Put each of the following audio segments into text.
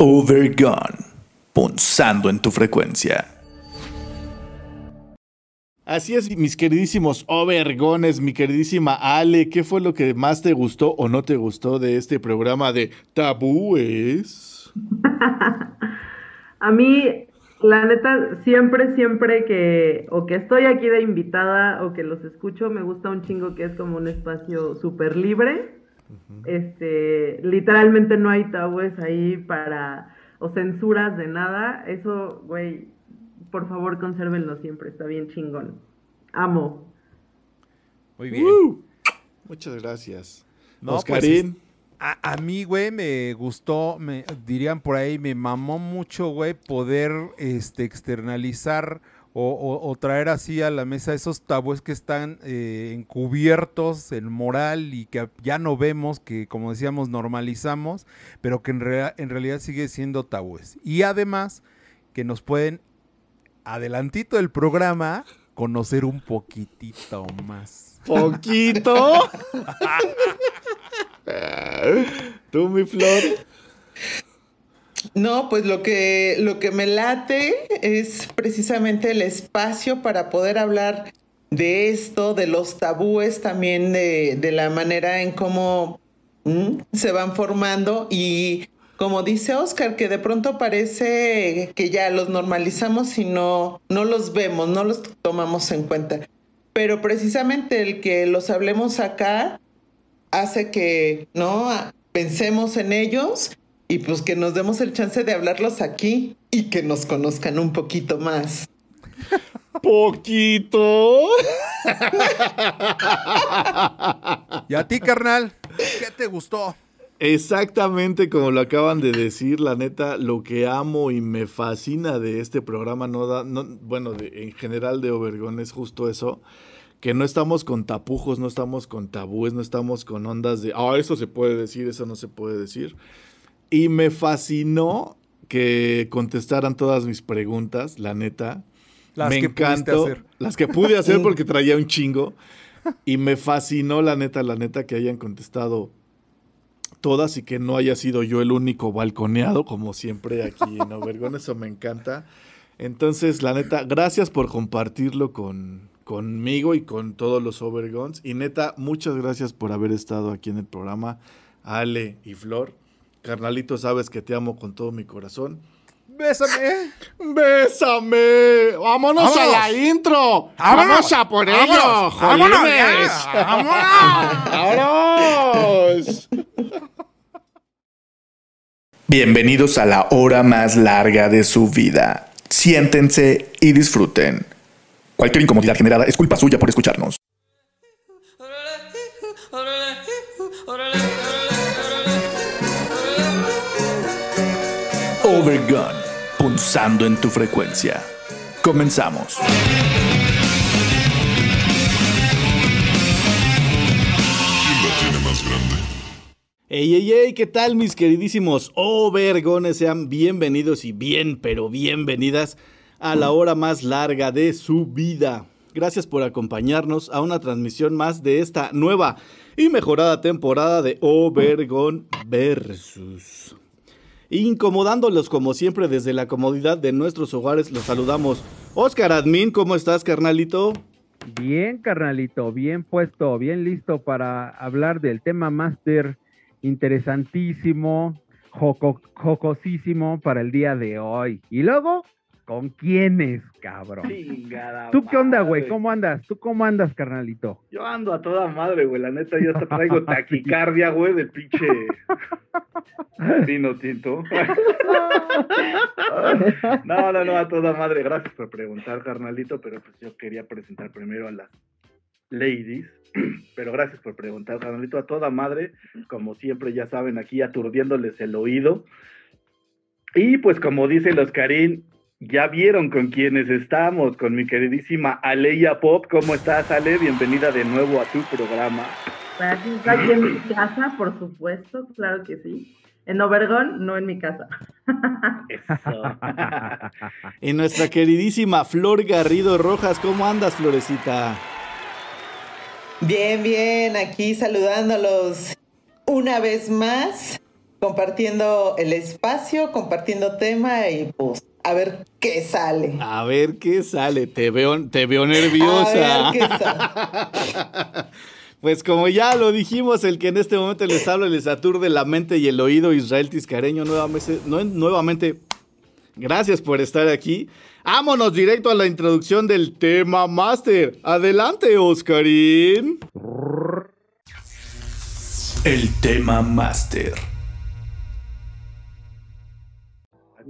Overgone, punzando en tu frecuencia. Así es, mis queridísimos Overgones, mi queridísima Ale, ¿qué fue lo que más te gustó o no te gustó de este programa de tabúes? A mí, la neta, siempre, siempre que o que estoy aquí de invitada o que los escucho, me gusta un chingo que es como un espacio súper libre este, literalmente no hay tabúes ahí para, o censuras de nada. Eso, güey, por favor consérvenlo siempre, está bien chingón. Amo. Muy bien. muchas gracias. No, Oscarín. Pues, a, a, mí, güey, me gustó, me dirían por ahí, me mamó mucho, güey, poder este, externalizar o, traer así a la mesa esos tabúes que están eh, encubiertos en moral y que ya no vemos, que como decíamos normalizamos, pero que en, en realidad sigue siendo tabúes. Y además que nos pueden, adelantito del programa, conocer un poquitito más. ¿Poquito? ¿Tú, mi flor? No, pues lo que, lo que me late es precisamente el espacio para poder hablar de esto, de los tabúes también, de, la manera en cómo se van formando y como dice Oscar, que de pronto parece que ya los normalizamos y no, no los vemos, no los tomamos en cuenta. Pero precisamente el que los hablemos acá hace que, ¿no? Pensemos en ellos y pues que nos demos el chance de hablarlos aquí y que nos conozcan un poquito más. Poquito. ¿Y a ti, carnal? ¿Qué te gustó? Exactamente como lo acaban de decir, la neta, lo que amo y me fascina de este programa, no da, no, bueno, en general de Obergón es justo eso, que no estamos con tapujos, no estamos con tabúes, no estamos con ondas de, ah, eso se puede decir, eso no se puede decir, y me fascinó que contestaran todas mis preguntas, la neta. Las me que encantó. Hacer. Las que pude hacer porque traía un chingo. Y me fascinó, la neta, la neta, que hayan contestado todas y que no haya sido yo el único balconeado, como siempre aquí en Obergón. Eso me encanta. Entonces, la neta, gracias por compartirlo con, conmigo y con todos los Overgons. Y neta, muchas gracias por haber estado aquí en el programa, Ale y Flor. Carnalito, sabes que te amo con todo mi corazón. Bésame. Bésame. Vámonos, a la intro. Vamos a por ello. Vámonos. Vámonos. Bienvenidos a la hora más larga de su vida. Siéntense y disfruten. Cualquier incomodidad generada es culpa suya por escucharnos. Overgun, punzando en tu frecuencia. Comenzamos. Ey, ey, ey, ¿qué tal mis queridísimos Overgones? Sean bienvenidos y bien, pero bienvenidas a la hora más larga de su vida. Gracias por acompañarnos a una transmisión más de esta nueva y mejorada temporada de Overgon Versus. Incomodándolos como siempre desde la comodidad de nuestros hogares, los saludamos. Oscar Admin, ¿cómo estás, carnalito? Bien, carnalito, bien puesto, bien listo para hablar del tema máster interesantísimo, jocosísimo para el día de hoy. Y luego, ¿Con quiénes, cabrón? Chingada ¿Tú qué onda, güey? ¿Cómo andas? ¿Tú cómo andas, carnalito? Yo ando a toda madre, güey. La neta, yo hasta traigo taquicardia, güey, del pinche vino tinto. no, no, no, a toda madre. Gracias por preguntar, carnalito, pero pues yo quería presentar primero a las ladies. Pero gracias por preguntar, carnalito, a toda madre. Como siempre, ya saben, aquí aturdiéndoles el oído. Y pues como dice los Karim, ya vieron con quienes estamos, con mi queridísima Aleya Pop. ¿Cómo estás, Ale? Bienvenida de nuevo a tu programa. Aquí en mi casa, por supuesto, claro que sí. En Obergón, no en mi casa. Eso. y nuestra queridísima Flor Garrido Rojas, ¿cómo andas, Florecita? Bien, bien, aquí saludándolos una vez más compartiendo el espacio, compartiendo tema y pues a ver qué sale. A ver qué sale. Te veo, te veo nerviosa. A ver qué sale. Pues como ya lo dijimos, el que en este momento les habla, les aturde la mente y el oído, Israel Tiscareño, nuevamente, nuevamente, gracias por estar aquí. Vámonos directo a la introducción del tema máster. Adelante, Oscarín. El tema máster.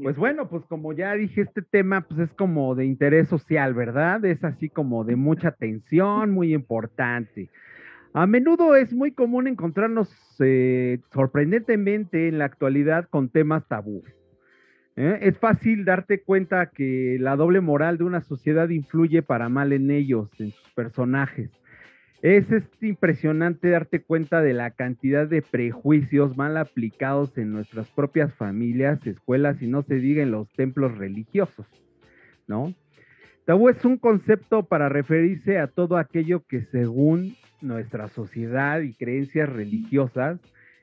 Pues bueno, pues como ya dije, este tema pues es como de interés social, ¿verdad? Es así como de mucha atención, muy importante. A menudo es muy común encontrarnos eh, sorprendentemente en la actualidad con temas tabú. ¿eh? Es fácil darte cuenta que la doble moral de una sociedad influye para mal en ellos, en sus personajes. Es, impresionante darte cuenta de la cantidad de prejuicios mal aplicados en nuestras propias familias, escuelas y no se diga en los templos religiosos, ¿no? Tabú es un concepto para referirse a todo aquello que según nuestra sociedad y creencias religiosas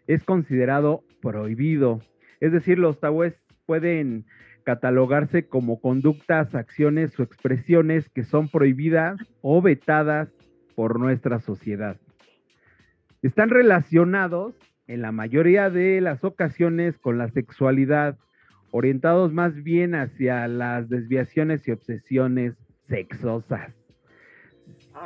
es considerado prohibido. Es decir, los tabúes pueden catalogarse como conductas, acciones o expresiones que son prohibidas o vetadas por nuestra sociedad. Están relacionados en la mayoría de las ocasiones con la sexualidad, orientados más bien hacia las desviaciones y obsesiones sexosas.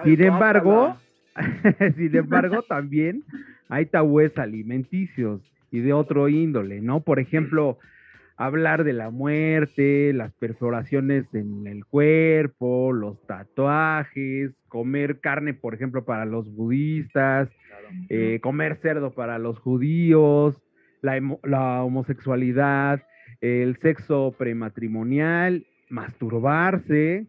Sin embargo, Sin embargo, también hay tabúes alimenticios y de otro índole, ¿no? Por ejemplo, hablar de la muerte, las perforaciones en el cuerpo, los tatuajes, comer carne, por ejemplo, para los budistas, eh, comer cerdo para los judíos, la, la homosexualidad, el sexo prematrimonial, masturbarse,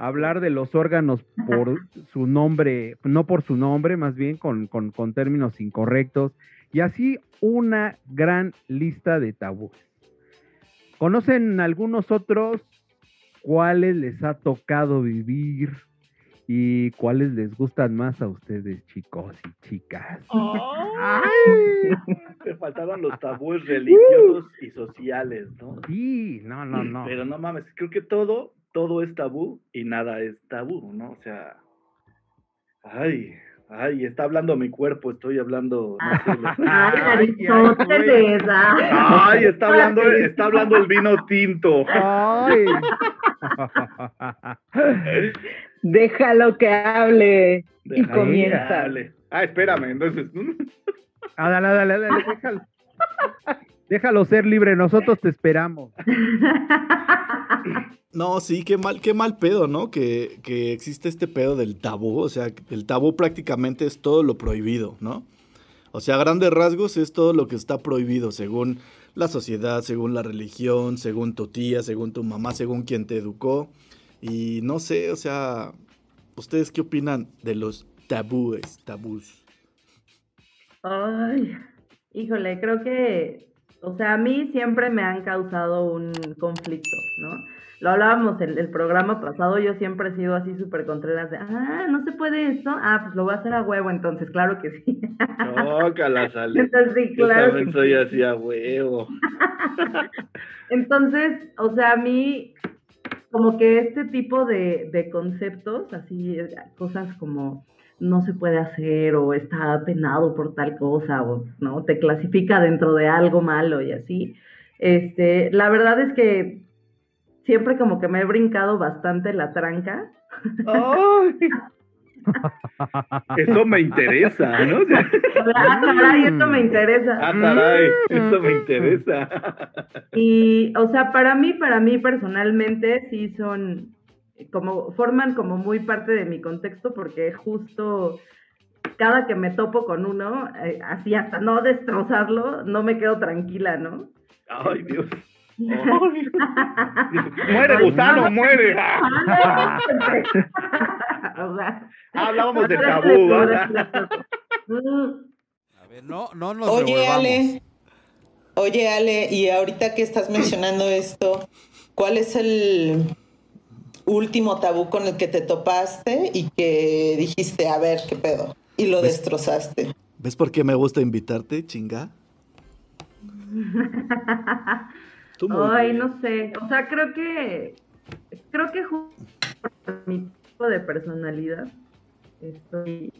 hablar de los órganos por su nombre, no por su nombre, más bien con, con, con, términos incorrectos, y así una gran lista de tabúes. ¿Conocen algunos otros cuáles les ha tocado vivir y cuáles les gustan más a ustedes, chicos y chicas? Me faltaban los tabúes religiosos y sociales, ¿no? Sí, no, no, no. Pero no mames, creo que todo todo es tabú y nada es tabú, ¿no? O sea, ay, ay, está hablando mi cuerpo, estoy hablando. ay, ay, está hablando, está hablando el vino tinto. Ay. Déjalo que hable y comienza. Ah, espérame, entonces. ah, dale, dale, dale, déjalo. Déjalo ser libre, nosotros te esperamos. No, sí, qué mal, qué mal pedo, ¿no? Que, que existe este pedo del tabú. O sea, el tabú prácticamente es todo lo prohibido, ¿no? O sea, a grandes rasgos es todo lo que está prohibido según la sociedad, según la religión, según tu tía, según tu mamá, según quien te educó. Y no sé, o sea, ¿ustedes qué opinan de los tabúes, tabús? Ay, híjole, creo que, o sea, a mí siempre me han causado un conflicto, ¿no? lo hablábamos en el programa pasado, yo siempre he sido así súper contreras de, ah, no se puede esto, ah, pues lo voy a hacer a huevo, entonces, claro que sí. No, sale. Entonces, sí, claro. Yo también soy así a huevo. entonces, o sea, a mí, como que este tipo de, de conceptos, así, cosas como no se puede hacer o está penado por tal cosa o no te clasifica dentro de algo malo y así. Este, la verdad es que siempre como que me he brincado bastante la tranca. Eso me interesa, ¿no? ah, caray, eso me interesa. Ah, caray, eso me interesa. Y, o sea, para mí, para mí personalmente, sí son como, forman como muy parte de mi contexto porque justo cada que me topo con uno, eh, así hasta no destrozarlo, no me quedo tranquila, ¿no? Ay, Dios muere gusano, muere. Hablábamos de tabú, A ver, no, no nos Oye, Ale. Oye, Ale, y ahorita que estás mencionando esto, ¿cuál es el último tabú con el que te topaste y que dijiste, a ver, qué pedo? Y lo destrozaste. ¿Ves por qué me gusta invitarte, chinga? Ay, no sé. O sea, creo que. Creo que por mi tipo de personalidad estoy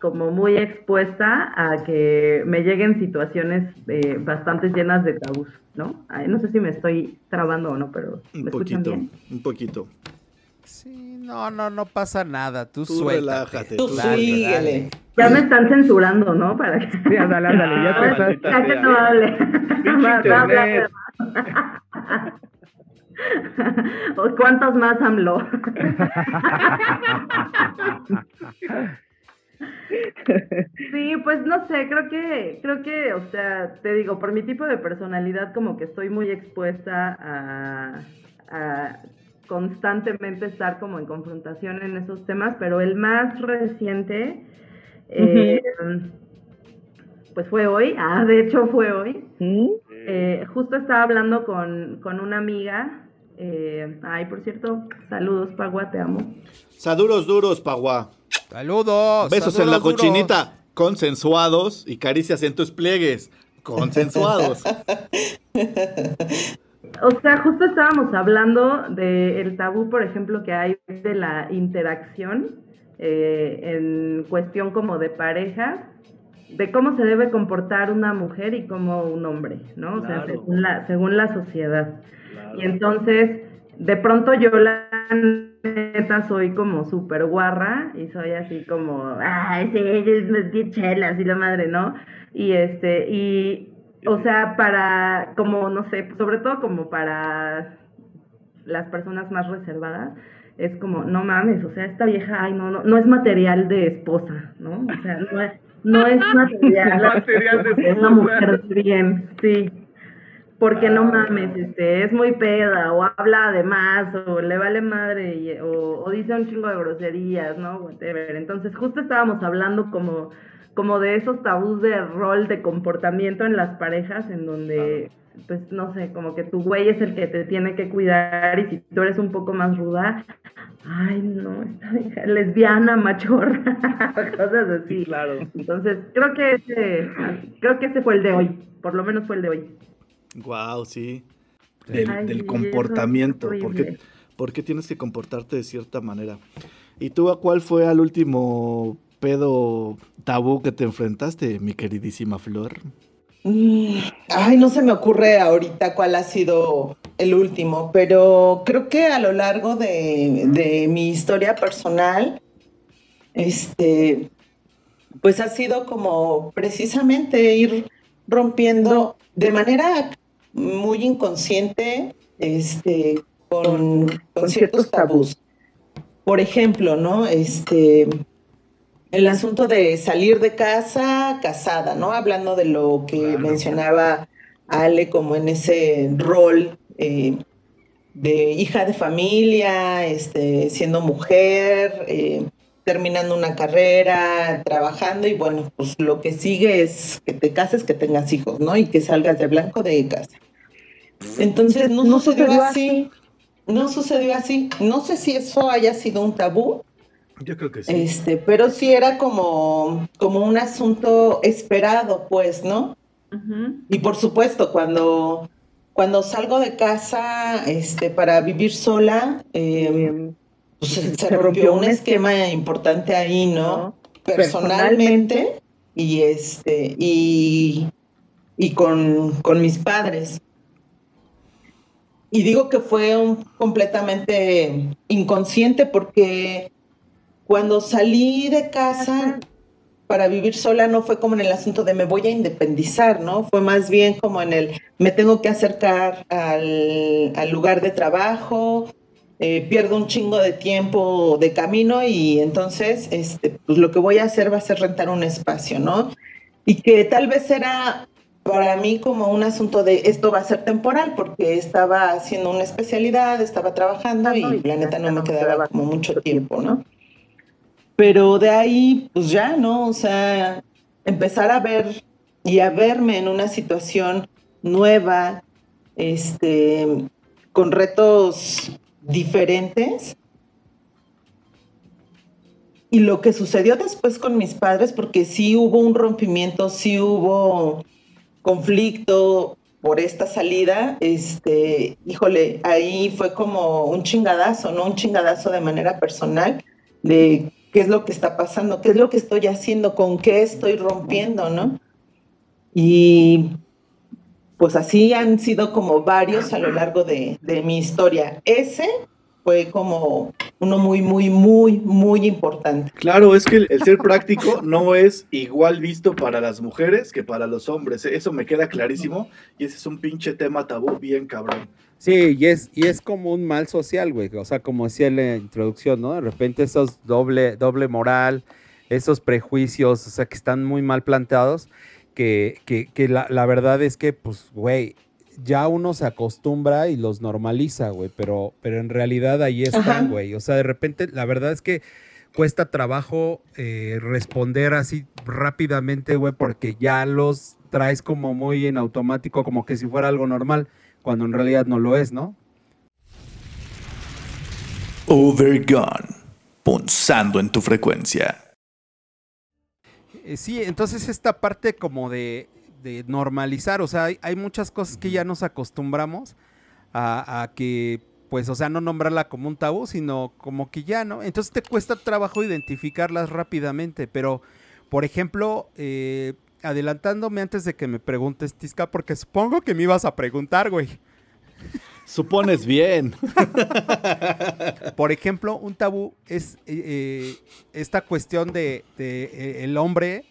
como muy expuesta a que me lleguen situaciones eh, bastante llenas de tabús, ¿no? no sé si me estoy trabando o no, pero ¿me un poquito, un poquito. Sí, no, no, no pasa nada. Tú, tú relájate. Tú, síguele. Ya me están censurando, ¿no? Para que... Sí, ándale, ándale, ya te estás... Ya que no hable. ¿O cuántos más AMLO? Sí, pues no sé, creo que, creo que, o sea, te digo, por mi tipo de personalidad como que estoy muy expuesta a, constantemente estar como en confrontación en esos temas, pero el más reciente, eh, pues fue hoy, ah, de hecho fue hoy. Eh, justo estaba hablando con, con una amiga, eh, ay, por cierto, saludos, Pagua, te amo. Saludos duros, Pagua. Saludos. Besos en la cochinita, consensuados y caricias en tus pliegues, consensuados. O sea, justo estábamos hablando del tabú, por ejemplo, que hay de la interacción eh, en cuestión como de pareja, de cómo se debe comportar una mujer y como un hombre, ¿no? O sea, según la, según la sociedad. Y entonces, de pronto yo la neta soy como súper guarra y soy así como, ay, sí, es bien chelas y la madre, ¿no? Y este, y, o sea, para, como, no sé, sobre todo como para las personas más reservadas, es como, no mames, o sea, esta vieja, ay, no, no, no es material de esposa, ¿no? O sea, no es, no es material, material de esposa. Es una mujer bien, sí porque no mames, este, es muy peda, o habla de más, o le vale madre, o, dice un chingo de groserías, ¿no? Whatever. Entonces, justo estábamos hablando como, como de esos tabús de rol, de comportamiento en las parejas, en donde, pues, no sé, como que tu güey es el que te tiene que cuidar, y si tú eres un poco más ruda, ay, no, esta hija lesbiana, machorra, cosas así. Claro. Entonces, creo que ese, creo que ese fue el de hoy, por lo menos fue el de hoy. Wow, sí. Del, comportamiento. ¿Por qué, tienes que comportarte de cierta manera? ¿Y tú a cuál fue al último pedo tabú que te enfrentaste, mi queridísima Flor? Mm, ay, no se me ocurre ahorita cuál ha sido el último, pero creo que a lo largo de, de mi historia personal, este, pues ha sido como precisamente ir rompiendo de manera muy inconsciente este, con, ciertos tabús. Por ejemplo, ¿no? Este, el asunto de salir de casa casada, ¿no? Hablando de lo que mencionaba Ale como en ese rol eh, de hija de familia, este, siendo mujer, eh, terminando una carrera, trabajando y bueno, pues lo que sigue es que te cases, que tengas hijos, ¿no? Y que salgas de blanco de casa. Entonces no, sucedió así. No sucedió así. No sé si eso haya sido un tabú. Yo creo que sí. Este, pero sí era como, como un asunto esperado, pues, ¿no? Y por supuesto, cuando, cuando salgo de casa este, para vivir sola, eh, pues, se, rompió un esquema importante ahí, ¿no? Personalmente, y este, y, y con, con, mis padres. Y digo que fue un completamente inconsciente porque cuando salí de casa para vivir sola no fue como en el asunto de me voy a independizar, ¿no? Fue más bien como en el me tengo que acercar al, al lugar de trabajo, eh, pierdo un chingo de tiempo de camino y entonces este, pues lo que voy a hacer va a ser rentar un espacio, ¿no? Y que tal vez era para mí como un asunto de esto va a ser temporal porque estaba haciendo una especialidad, estaba trabajando y la neta no me quedaba como mucho tiempo, ¿no? Pero de ahí, pues ya, ¿no? O sea, empezar a ver y a verme en una situación nueva, este, con retos diferentes. Y lo que sucedió después con mis padres, porque sí hubo un rompimiento, sí hubo conflicto por esta salida, este, híjole, ahí fue como un chingadazo, ¿no? Un chingadazo de manera personal de qué es lo que está pasando, qué es lo que estoy haciendo, con qué estoy rompiendo, ¿no? Y pues así han sido como varios a lo largo de, de mi historia. Ese fue como uno muy, muy, muy, muy importante. Claro, es que el, el, ser práctico no es igual visto para las mujeres que para los hombres. Eso me queda clarísimo y ese es un pinche tema tabú bien cabrón. Sí, y es, y es como un mal social, güey. O sea, como decía en la introducción, ¿no? De repente esos doble, doble moral, esos prejuicios, o sea, que están muy mal planteados, que, que, que la, la verdad es que, pues, güey, ya uno se acostumbra y los normaliza, güey, pero, pero en realidad ahí están, güey. O sea, de repente, la verdad es que cuesta trabajo eh, responder así rápidamente, güey, porque ya los traes como muy en automático, como que si fuera algo normal, cuando en realidad no lo es, ¿no? Overgone, punzando en tu frecuencia. Eh, sí, entonces esta parte como de, de normalizar, o sea, hay, hay, muchas cosas que ya nos acostumbramos a, a, que, pues, o sea, no nombrarla como un tabú, sino como que ya, ¿no? Entonces te cuesta trabajo identificarlas rápidamente, pero, por ejemplo, eh, adelantándome antes de que me preguntes, Tisca, porque supongo que me ibas a preguntar, güey. Supones bien. Por ejemplo, un tabú es eh, esta cuestión de, de eh, el hombre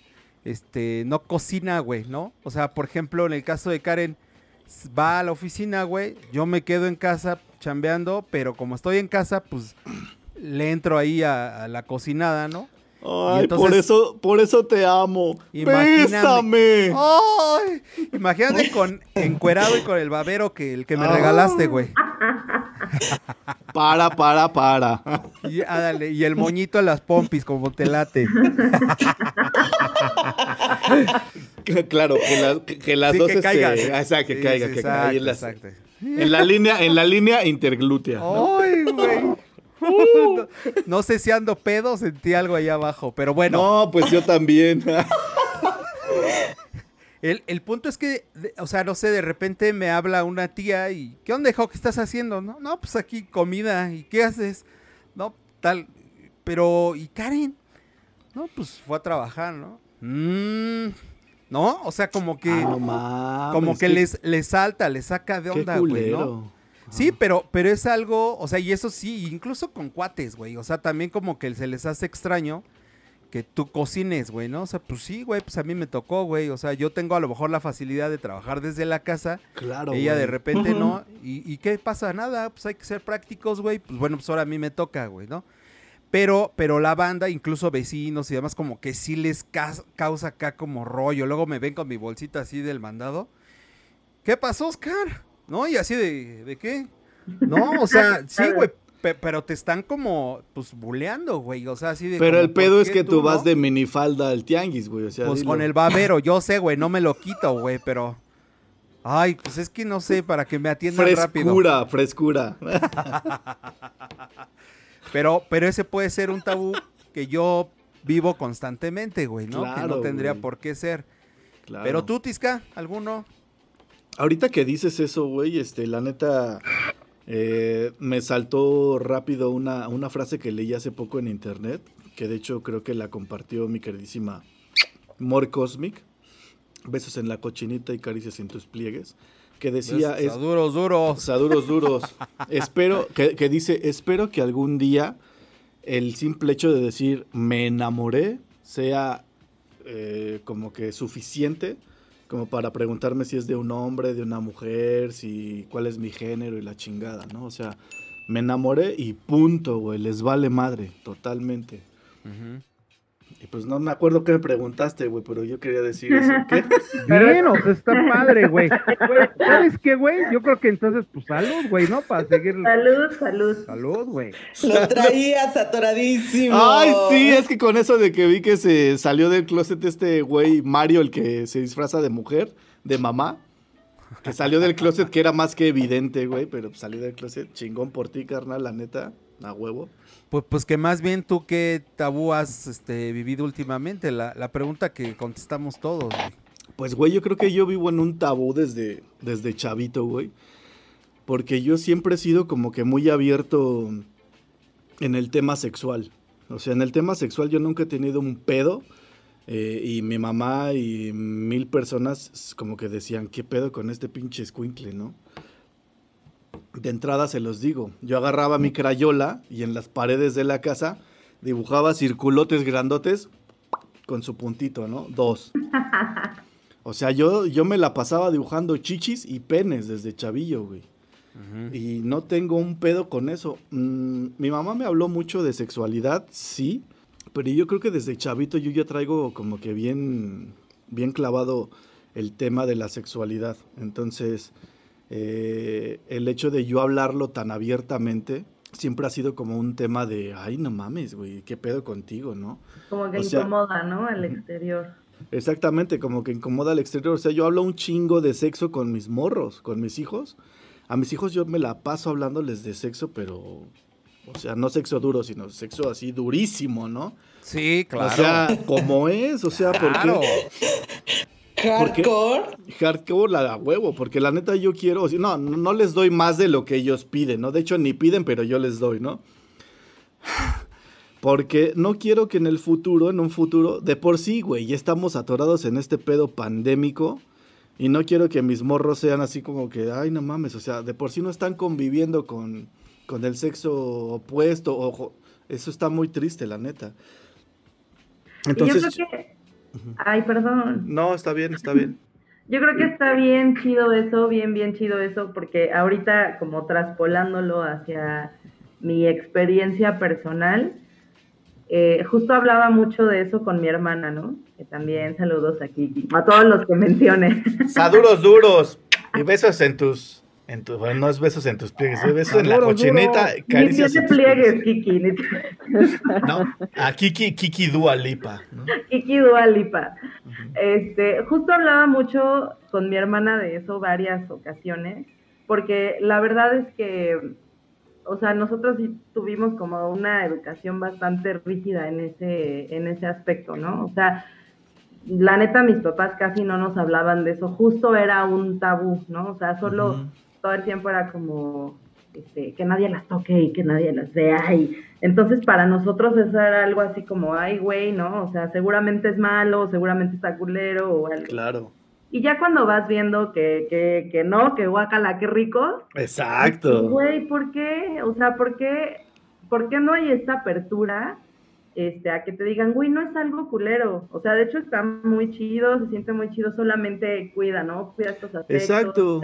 este, no cocina, güey, ¿no? O sea, por ejemplo, en el caso de Karen, va a la oficina, güey, yo me quedo en casa chambeando, pero como estoy en casa, pues le entro ahí a, a la cocinada, ¿no? Ay, entonces, por eso, por eso te amo. Bésame. Ay, imagínate con encuerado y con el babero que el que me ah. regalaste, güey. Para, para, para. Y, ah, dale, y el moñito a las pompis, como te late. claro, que, la, que las sí, dos que caiga. Este, ah, exacto, que Sí, caiga, sí, que exacto, caiga. En, las- en la línea, en la línea interglútea. ¿no? Ay, güey. No, no sé si ando pedo, sentí algo ahí abajo, pero bueno. No, pues yo también. El, el punto es que, o sea, no sé, de repente me habla una tía y, ¿qué onda, hijo? ¿Qué estás haciendo? No, no, pues aquí comida. ¿Y qué haces? No, tal. Pero, ¿y Karen? No, pues fue a trabajar, ¿no? Mm, ¿No? O sea, como que, Ah, no mames, como que les, les salta, les saca de onda, güey. ¿no? Sí, pero, pero es algo, o sea, y eso sí, incluso con cuates, güey. O sea, también como que se les hace extraño que tú cocines, güey, ¿no? O sea, pues sí, güey, pues a mí me tocó, güey. O sea, yo tengo a lo mejor la facilidad de trabajar desde la casa. Claro, ella de repente no. ¿Y, y qué pasa? Nada, pues hay que ser prácticos, güey. Pues bueno, pues ahora a mí me toca, güey, ¿no? Pero, pero la banda, incluso vecinos y demás, como que sí les cas- causa acá como rollo. Luego me ven con mi bolsita así del mandado. ¿Qué pasó, Oscar? ¿No? Y así de, ¿de qué? No, o sea, sí, güey. pe- Pero te están como, pues, buleando, güey. O sea, así de. Pero como, el pedo ¿por es qué que tú vas no? de minifalda al tianguis, güey. O sea, Pues dilo. con el babero, yo sé, güey, no me lo quito, güey, pero. Ay, pues es que no sé, para que me atiendan rápido. Frescura, frescura. Pero, pero ese puede ser un tabú que yo vivo constantemente, güey, ¿no? que no tendría güey. por qué ser. Claro. Pero tú, Tisca, ¿alguno? Ahorita que dices eso, güey, este, la neta, eh, me saltó rápido una, una frase que leí hace poco en internet, que de hecho creo que la compartió mi queridísima More Cosmic. Besos en la cochinita y caricias en tus pliegues. Que decía, Besos es, a duros, duros. o sea, duros, duros. espero, que, que dice, espero que algún día el simple hecho de decir me enamoré sea eh, como que suficiente como para preguntarme si es de un hombre, de una mujer, si cuál es mi género y la chingada, ¿no? O sea, me enamoré y punto, güey, les vale madre, totalmente. Y pues no me acuerdo qué me preguntaste, güey, pero yo quería decir eso. ¿Qué? Bien, o sea, está padre, güey. Güey, ¿Sabes qué, güey? Yo creo que entonces, pues salud, güey, ¿no? Para seguir. Salud, salud. Salud, güey. Lo traías atoradísimo. Ay, sí, es que con eso de que vi que se salió del closet este güey Mario, el que se disfraza de mujer, de mamá, que salió del closet que era más que evidente, güey, pero salió del closet, chingón por ti, carnal, la neta, a huevo. Pues, pues que más bien tú qué tabú has este, vivido últimamente, la, la pregunta que contestamos todos. güey. Pues, güey, yo creo que yo vivo en un tabú desde, desde chavito, güey. Porque yo siempre he sido como que muy abierto en el tema sexual. O sea, en el tema sexual yo nunca he tenido un pedo. eh, y mi mamá y mil personas como que decían, ¿qué pedo con este pinche escuincle, no? De entrada se los digo. Yo agarraba mi crayola y en las paredes de la casa dibujaba circulotes grandotes con su puntito, ¿no? Dos. O sea, yo, yo me la pasaba dibujando chichis y penes desde chavillo, güey. Y no tengo un pedo con eso. Mm, mi mamá me habló mucho de sexualidad, sí, pero yo creo que desde chavito yo ya traigo como que bien, bien clavado el tema de la sexualidad. Entonces, eh, el hecho de yo hablarlo tan abiertamente siempre ha sido como un tema de, ay, no mames, güey, qué pedo contigo, ¿no? Como que O sea, incomoda, ¿no? Al exterior. Exactamente, como que incomoda al exterior. O sea, yo hablo un chingo de sexo con mis morros, con mis hijos. A mis hijos yo me la paso hablándoles de sexo, pero, o sea, no sexo duro, sino sexo así durísimo, ¿no? Sí, claro. O sea, como es, o sea, claro. porque Hardcore. hardcore la da huevo, porque la neta yo quiero, o sea, no, no no les doy más de lo que ellos piden, ¿no? De hecho, ni piden, pero yo les doy, ¿no? Porque no quiero que en el futuro, en un futuro, de por sí, güey, ya estamos atorados en este pedo pandémico. Y no quiero que mis morros sean así como que, ay, no mames, o sea, de por sí no están conviviendo con, con el sexo opuesto. Ojo, eso está muy triste, la neta. Entonces, y yo creo que... Ay, perdón. no, está bien, está bien. Yo creo que está bien chido eso, bien, bien chido eso, porque ahorita como traspolándolo hacia mi experiencia personal, eh, justo hablaba mucho de eso con mi hermana, ¿no? Que también saludos aquí, a todos los que mencioné. Saduros duros. Y besos en tus. En tu, bueno, no es besos en tus pliegues, es besos en la cochinita. Ni Caricias tus pliegues. Kiki, ni No, a Kiki, Kiki Dua Lipa. ¿no? Kiki Dua Lipa. Este, justo hablaba mucho con mi hermana de eso varias ocasiones, porque la verdad es que, o sea, nosotros sí tuvimos como una educación bastante rígida en ese, en ese aspecto, ¿no? O sea, la neta mis papás casi no nos hablaban de eso, justo era un tabú, ¿no? O sea, solo. Todo el tiempo era como este, que nadie las toque y que nadie las vea y entonces para nosotros eso era algo así como, ay güey, ¿no? O sea, seguramente es malo, seguramente está culero o algo. Claro. Y ya cuando vas viendo que, que, que no, que guacala, qué rico, Exacto. Güey, ¿por qué? O sea, ¿por qué, ¿por qué no hay esta apertura este, a que te digan, güey, no es algo culero? O sea, de hecho está muy chido, se siente muy chido, solamente cuida, ¿no? Cuida estos aspectos. Exacto.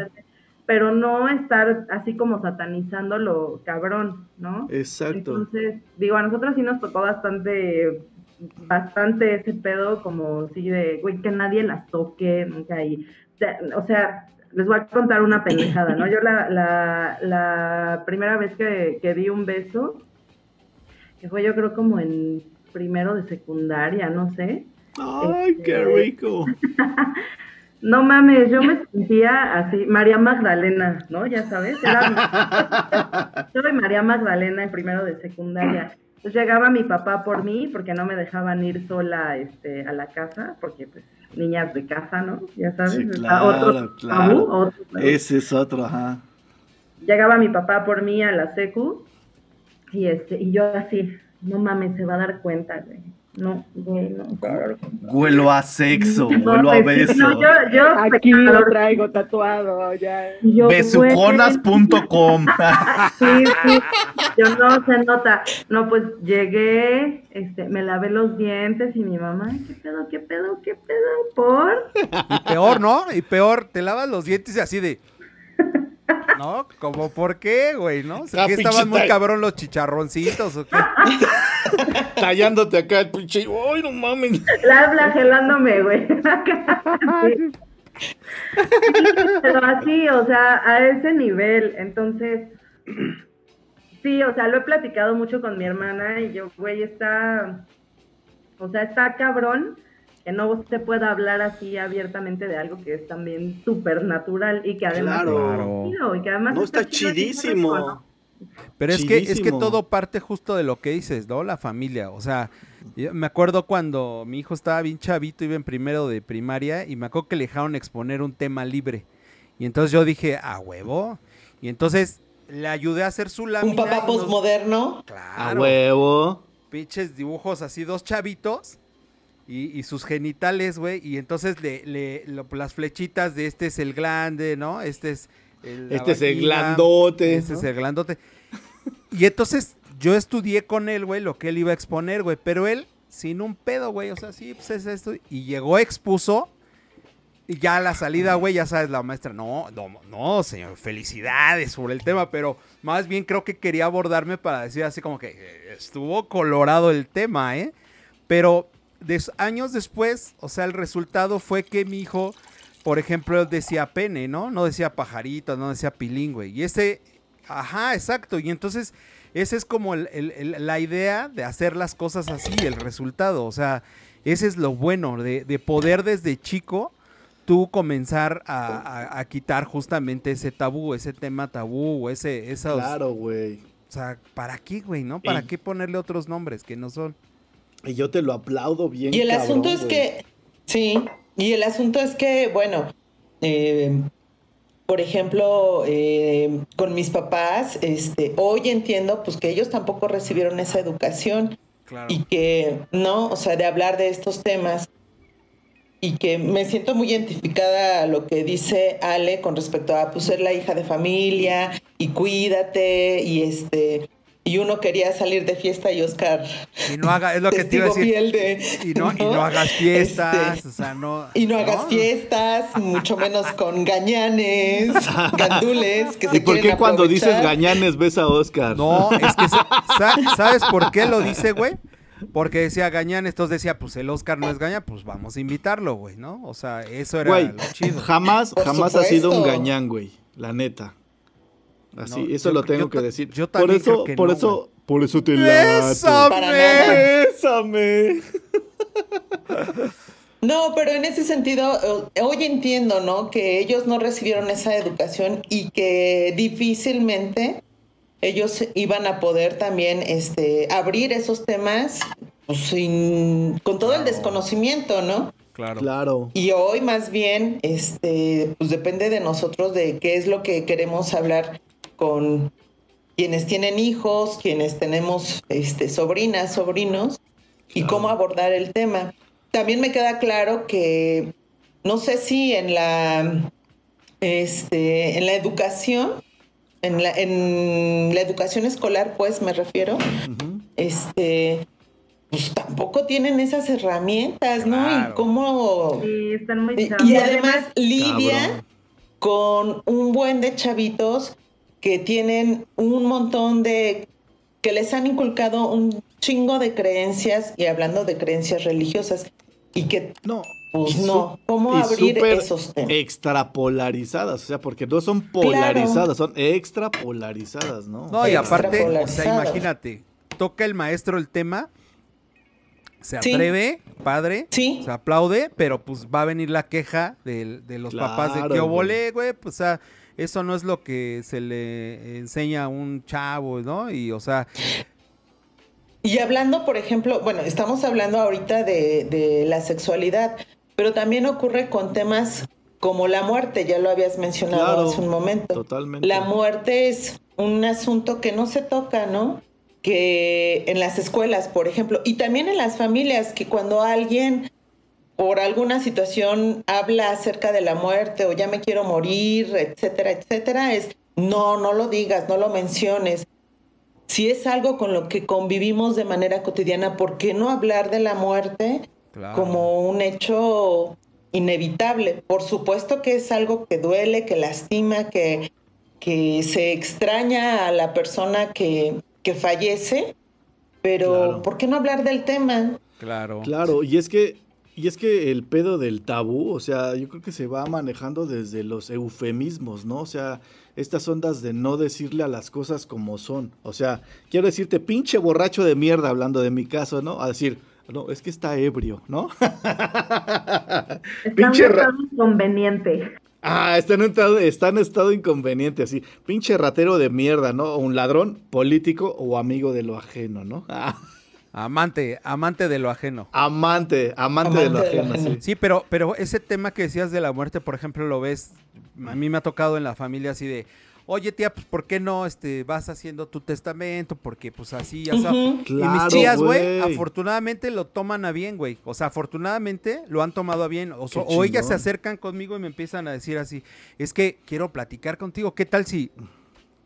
Pero no estar así como satanizándolo cabrón, ¿no? Exacto. Entonces, digo, a nosotros sí nos tocó bastante, bastante ese pedo, como sí de, güey, que nadie las toque, nunca y, o sea, o sea, les voy a contar una pendejada, ¿no? Yo la, la, la primera vez que, que di un beso, que fue yo creo como en primero de secundaria, no sé, Ay, qué Este, rico. no mames, yo me sentía así, María Magdalena, ¿no? Ya sabes, era, yo soy María Magdalena en primero de secundaria. Entonces llegaba mi papá por mí porque no me dejaban ir sola este, a la casa, porque pues niñas de casa, ¿no? Ya sabes, Sí, claro, otro claro. tabú, otro tabú. Ese es otro, ajá. Llegaba mi papá por mí a la secu y este y yo así, no mames, se va a dar cuenta, güey. No, no. Huelo a sexo, No, huelo a beso. no, yo, yo Aquí lo traigo tatuado ya. Besuconas.com. Sí, sí, yo no se nota. No, pues llegué, este, me lavé los dientes y mi mamá, "Ay, ¿qué pedo, qué pedo, qué pedo? ¿Por? Y peor, ¿no? Y peor, te lavas los dientes y así de. ¿No? Como, ¿por qué, güey? ¿No? O sea, Ah, ¿qué estaban muy cabrón los chicharroncitos o qué? Tallándote acá el pinche. ¡Ay, no mames! La flagelándome, güey. Sí. Pero así, o sea, a ese nivel. Entonces, sí, o sea, lo he platicado mucho con mi hermana y yo, güey, está, o sea, está cabrón que no se pueda hablar así abiertamente de algo que es también súper natural y que además Claro. está chido, y que además No, está chidísimo. Pero es que, es que todo parte justo de lo que dices, ¿no? La familia. O sea, me acuerdo cuando mi hijo estaba bien chavito, iba en primero de primaria, y me acuerdo que le dejaron exponer un tema libre. Y entonces yo dije, a huevo. Y entonces le ayudé a hacer su lámina. Un papá postmoderno. A huevo. Pinches dibujos así, dos chavitos. Y, sus genitales, güey. Y entonces le, le las flechitas de este es el glande, ¿no? Este es el. Este es el glandote. Este es el glandote. Y entonces yo estudié con él, güey, lo que él iba a exponer, güey. Pero él, sin un pedo, güey. O sea, sí, pues es esto. Y llegó, expuso. Y ya la salida, güey, ya sabes, la maestra, no, no, no, señor, felicidades sobre el tema, pero más bien creo que quería abordarme para decir así como que eh, estuvo colorado el tema, ¿eh? Pero años después, o sea, el resultado fue que mi hijo, por ejemplo, decía pene, ¿no? No decía pajarito, no decía pilingüe. Y ese, ajá, exacto. Y entonces, esa es como la idea de hacer las cosas así, el resultado. O sea, ese es lo bueno de, poder desde chico tú comenzar a, quitar justamente ese tabú, ese tema tabú, ese, esos... Claro, güey. O sea, ¿para qué, güey, no? ¿Para qué ponerle otros nombres que no son? Y yo te lo aplaudo bien. Y el asunto es que, sí, y el asunto es que, bueno, eh, por ejemplo, eh, con mis papás, este, hoy entiendo pues que ellos tampoco recibieron esa educación. Y que, no, o sea, de hablar de estos temas. Y que me siento muy identificada a lo que dice Ale con respecto a pues, ser la hija de familia y cuídate y este y uno quería salir de fiesta y Oscar. Y no haga, es lo que te iba a decir. y, no, y no hagas fiestas, este, o sea, no. Y no hagas fiestas, mucho menos con gañanes, gandules. Que ¿Y por qué cuando dices gañanes ves a Oscar? No, es que, ¿sabes por qué lo dice, güey? Porque decía gañanes, entonces decía, pues el Oscar no es gañán, pues vamos a invitarlo, güey, ¿no? O sea, eso era lo chido. Jamás, jamás ha sido un gañán, güey, la neta. Así, eso lo tengo que decir. Yo también por eso, por eso, por eso te ¡Bésame! ¡Bésame! No, pero en ese sentido, eh, hoy entiendo, ¿no? Que ellos no recibieron esa educación y que difícilmente ellos iban a poder también este, abrir esos temas pues, sin, con todo el desconocimiento, ¿no? Claro. claro. Y hoy más bien, este, pues depende de nosotros de qué es lo que queremos hablar con quienes tienen hijos, quienes tenemos este, sobrinas, sobrinos, y cómo abordar el tema. También me queda claro que no sé si en la, este, en la educación, en la, en la educación escolar, pues me refiero, este, pues tampoco tienen esas herramientas, ¿no? Y cómo... Sí, están muy y, además lidia con un buen de chavitos que tienen un montón de, que les han inculcado un chingo de creencias, y hablando de creencias religiosas, y que no. Pues no, ¿cómo abrir esos temas? Extrapolarizadas, o sea, porque no son polarizadas, son extrapolarizadas, ¿no? No, y aparte, o sea, imagínate, toca el maestro el tema, se atreve, padre, sí. se aplaude, pero pues va a venir la queja de, los papás de que volé, güey, pues o sea, eso no es lo que se le enseña a un chavo, ¿no? Y o sea... Y hablando, por ejemplo, bueno, estamos hablando ahorita de, la sexualidad, pero también ocurre con temas como la muerte, ya lo habías mencionado hace un momento. Totalmente. La muerte es un asunto que no se toca, ¿no? Que en las escuelas, por ejemplo, y también en las familias, que cuando alguien por alguna situación habla acerca de la muerte o ya me quiero morir, etcétera, etcétera, es no, no lo digas, no lo menciones. Si es algo con lo que convivimos de manera cotidiana, ¿por qué no hablar de la muerte como un hecho inevitable? Por supuesto que es algo que duele, que lastima, que, que se extraña a la persona que, que fallece, pero ¿por qué no hablar del tema? Claro. Claro, y es que y es que el pedo del tabú, o sea, yo creo que se va manejando desde los eufemismos, ¿no? O sea, estas ondas de no decirle a las cosas como son. O sea, quiero decirte, pinche borracho de mierda, hablando de mi caso, ¿no? A decir, no, es que está ebrio, ¿no? está pinche en estado inconveniente. Ah, está en, estado, está en estado inconveniente, así. Pinche ratero de mierda, ¿no? O un ladrón político o amigo de lo ajeno, ¿no? Amante, amante de lo ajeno. Amante, amante, de lo ajeno, sí. Sí, pero, pero ese tema que decías de la muerte, por ejemplo, lo ves, a mí me ha tocado en la familia así de, oye tía, pues ¿por qué no este, vas haciendo tu testamento? Porque pues así, ya sabes. y mis tías, güey, afortunadamente lo toman a bien, güey. O sea, afortunadamente lo han tomado a bien. O, so- o ellas se acercan conmigo y me empiezan a decir así, es que quiero platicar contigo, ¿qué tal si,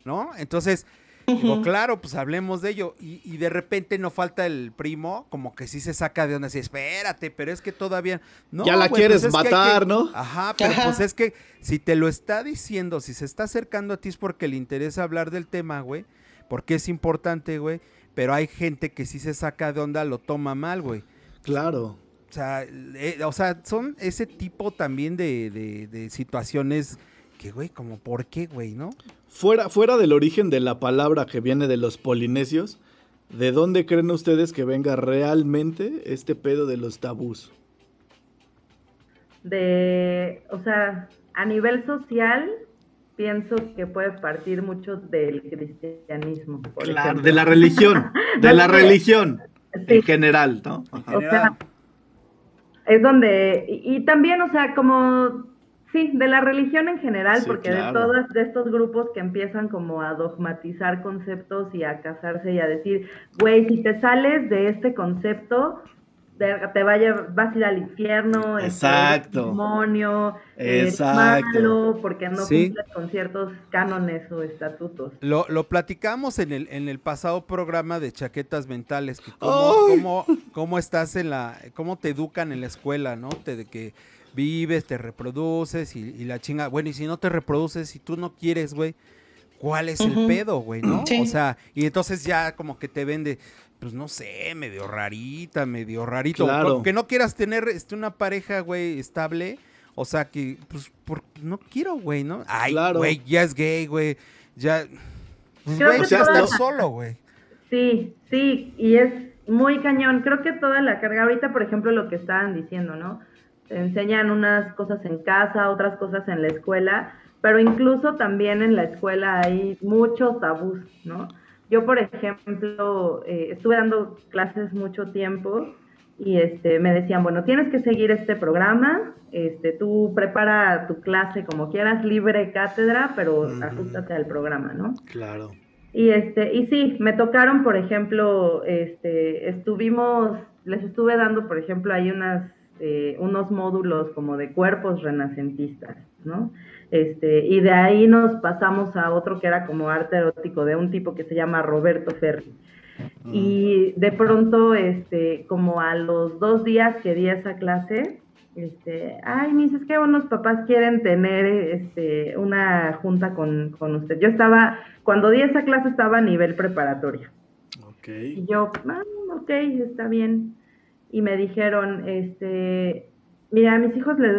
no? Entonces... Digo, claro, pues hablemos de ello. Y, y de repente no falta el primo, como que sí se saca de onda, así, espérate, pero es que todavía... No, Ya la güey, quieres pues que matar, que- ¿no? Ajá, pero Ajá. pues es que si te lo está diciendo, si se está acercando a ti es porque le interesa hablar del tema, güey. Porque es importante, güey. Pero hay gente que sí se saca de onda, lo toma mal, güey. Claro. O sea, eh, o sea, son ese tipo también de, de- de situaciones que, güey, como, ¿por qué, güey, no? Fuera, fuera del origen de la palabra que viene de los polinesios, ¿de dónde creen ustedes que venga realmente este pedo de los tabús? de, o sea, a nivel social, pienso que puede partir mucho del cristianismo. por Claro, ejemplo. de la religión, de la religión Sí. en general, ¿no? Ajá. O sea, es donde, y, y también, o sea, como, sí, de la religión en general, Sí, porque claro. de todos de estos grupos que empiezan como a dogmatizar conceptos y a casarse y a decir, güey, si te sales de este concepto, te, te vaya, vas a ir al infierno, este, Exacto. eres demonio, eres Exacto. malo, porque no Sí. cumples con ciertos cánones o estatutos. Lo, lo platicamos en el, en el pasado programa de chaquetas mentales, que cómo, cómo, cómo estás en la, cómo te educan en la escuela, ¿no? Te, de que vives, te reproduces y, y la chinga. Bueno, y si no te reproduces, si tú no quieres, güey, ¿cuál es el pedo, güey, no? Sí. O sea, y entonces ya como que te vende, pues no sé, medio rarita, medio rarito. Claro. Que no quieras tener este, una pareja, güey, estable. O sea, que, pues, por, no quiero, güey, ¿no? Ay, Claro. güey, ya es gay, güey. Ya. Pues, güey, ya estás solo, güey. Sí, sí, y es muy cañón. Creo que toda la carga, ahorita por ejemplo lo que estaban diciendo, ¿no? Te enseñan unas cosas en casa, otras cosas en la escuela, pero incluso también en la escuela hay muchos tabús, ¿no? Yo, por ejemplo, eh, estuve dando clases mucho tiempo y este me decían, bueno, tienes que seguir este programa, este tú prepara tu clase como quieras, libre cátedra, pero ajustate al programa, ¿no? Claro. Y este, y sí, me tocaron, por ejemplo, este, estuvimos, les estuve dando, por ejemplo, hay unas, eh, unos módulos como de cuerpos renacentistas, ¿no? Este, y de ahí nos pasamos a otro que era como arte erótico de un tipo que se llama Roberto Ferri. Y de pronto, este, como a los dos días que di esa clase, este, ay, mis, es que unos papás quieren tener este, una junta con, con usted. Yo estaba, cuando di esa clase estaba a nivel preparatoria. Ok. Y yo, ah, ok, está bien. Y me dijeron, este, mira, a mis hijos les,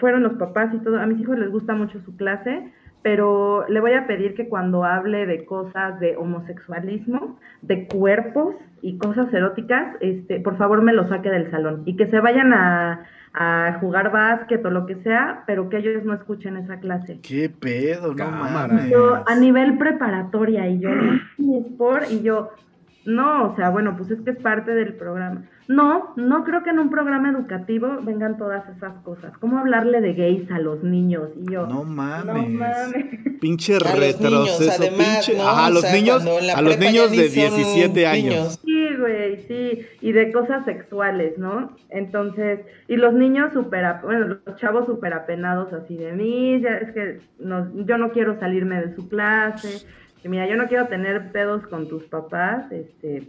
fueron los papás y todo, a mis hijos les gusta mucho su clase, pero le voy a pedir que cuando hable de cosas de homosexualismo, de cuerpos y cosas eróticas, este, por favor me lo saque del salón y que se vayan a, a jugar básquet o lo que sea, pero que ellos no escuchen esa clase. ¿Qué pedo? No mames. Yo, a nivel preparatoria, y yo, "No, es por, y yo, no, o sea, bueno, pues es que es parte del programa. No, no creo que en un programa educativo vengan todas esas cosas. ¿Cómo hablarle de gays a los niños? Y yo, No mames. no mames. Pinche A los retroceso. niños, además, pinche. ¿no? Ajá, a O los sea, niños, a los niños de ni son 17 años. niños. Sí, güey, sí, y de cosas sexuales, ¿no? Entonces, y los niños súper, bueno, los chavos súper apenados así de mí, ya es que no, yo no quiero salirme de su clase, que mira, yo no quiero tener pedos con tus papás, este,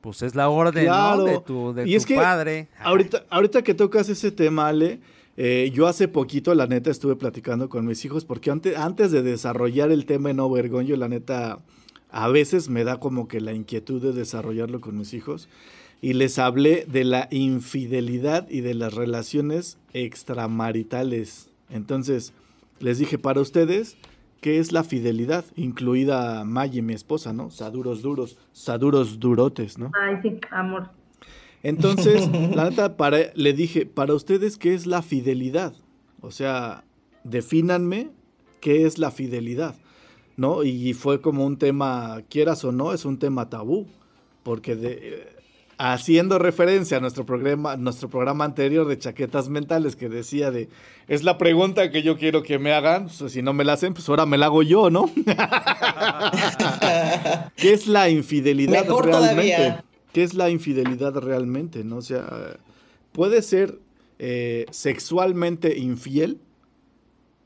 Pues es la orden, Claro. ¿no? De tu, de Y tu es que padre. Ahorita, ahorita que tocas ese tema, Ale, eh, yo hace poquito, la neta, estuve platicando con mis hijos, porque antes, antes de desarrollar el tema en Obergón, yo la neta, a veces me da como que la inquietud de desarrollarlo con mis hijos, y les hablé de la infidelidad y de las relaciones extramaritales. Entonces, les dije, para ustedes, ¿qué es la fidelidad? Incluida Maggie, mi esposa, ¿no? Saduros duros, saduros durotes, ¿no? ay, sí, amor. Entonces, la neta, para, le dije, para ustedes, ¿qué es la fidelidad? O sea, defínanme qué es la fidelidad, ¿no? Y fue como un tema, quieras o no, es un tema tabú, porque de, haciendo referencia a nuestro programa, nuestro programa anterior de chaquetas mentales que decía de es la pregunta que yo quiero que me hagan, pues, si no me la hacen, pues ahora me la hago yo, ¿no? ¿Qué es la infidelidad Mejor realmente? todavía. ¿Qué es la infidelidad realmente? ¿No? O sea, puede ser eh, sexualmente infiel,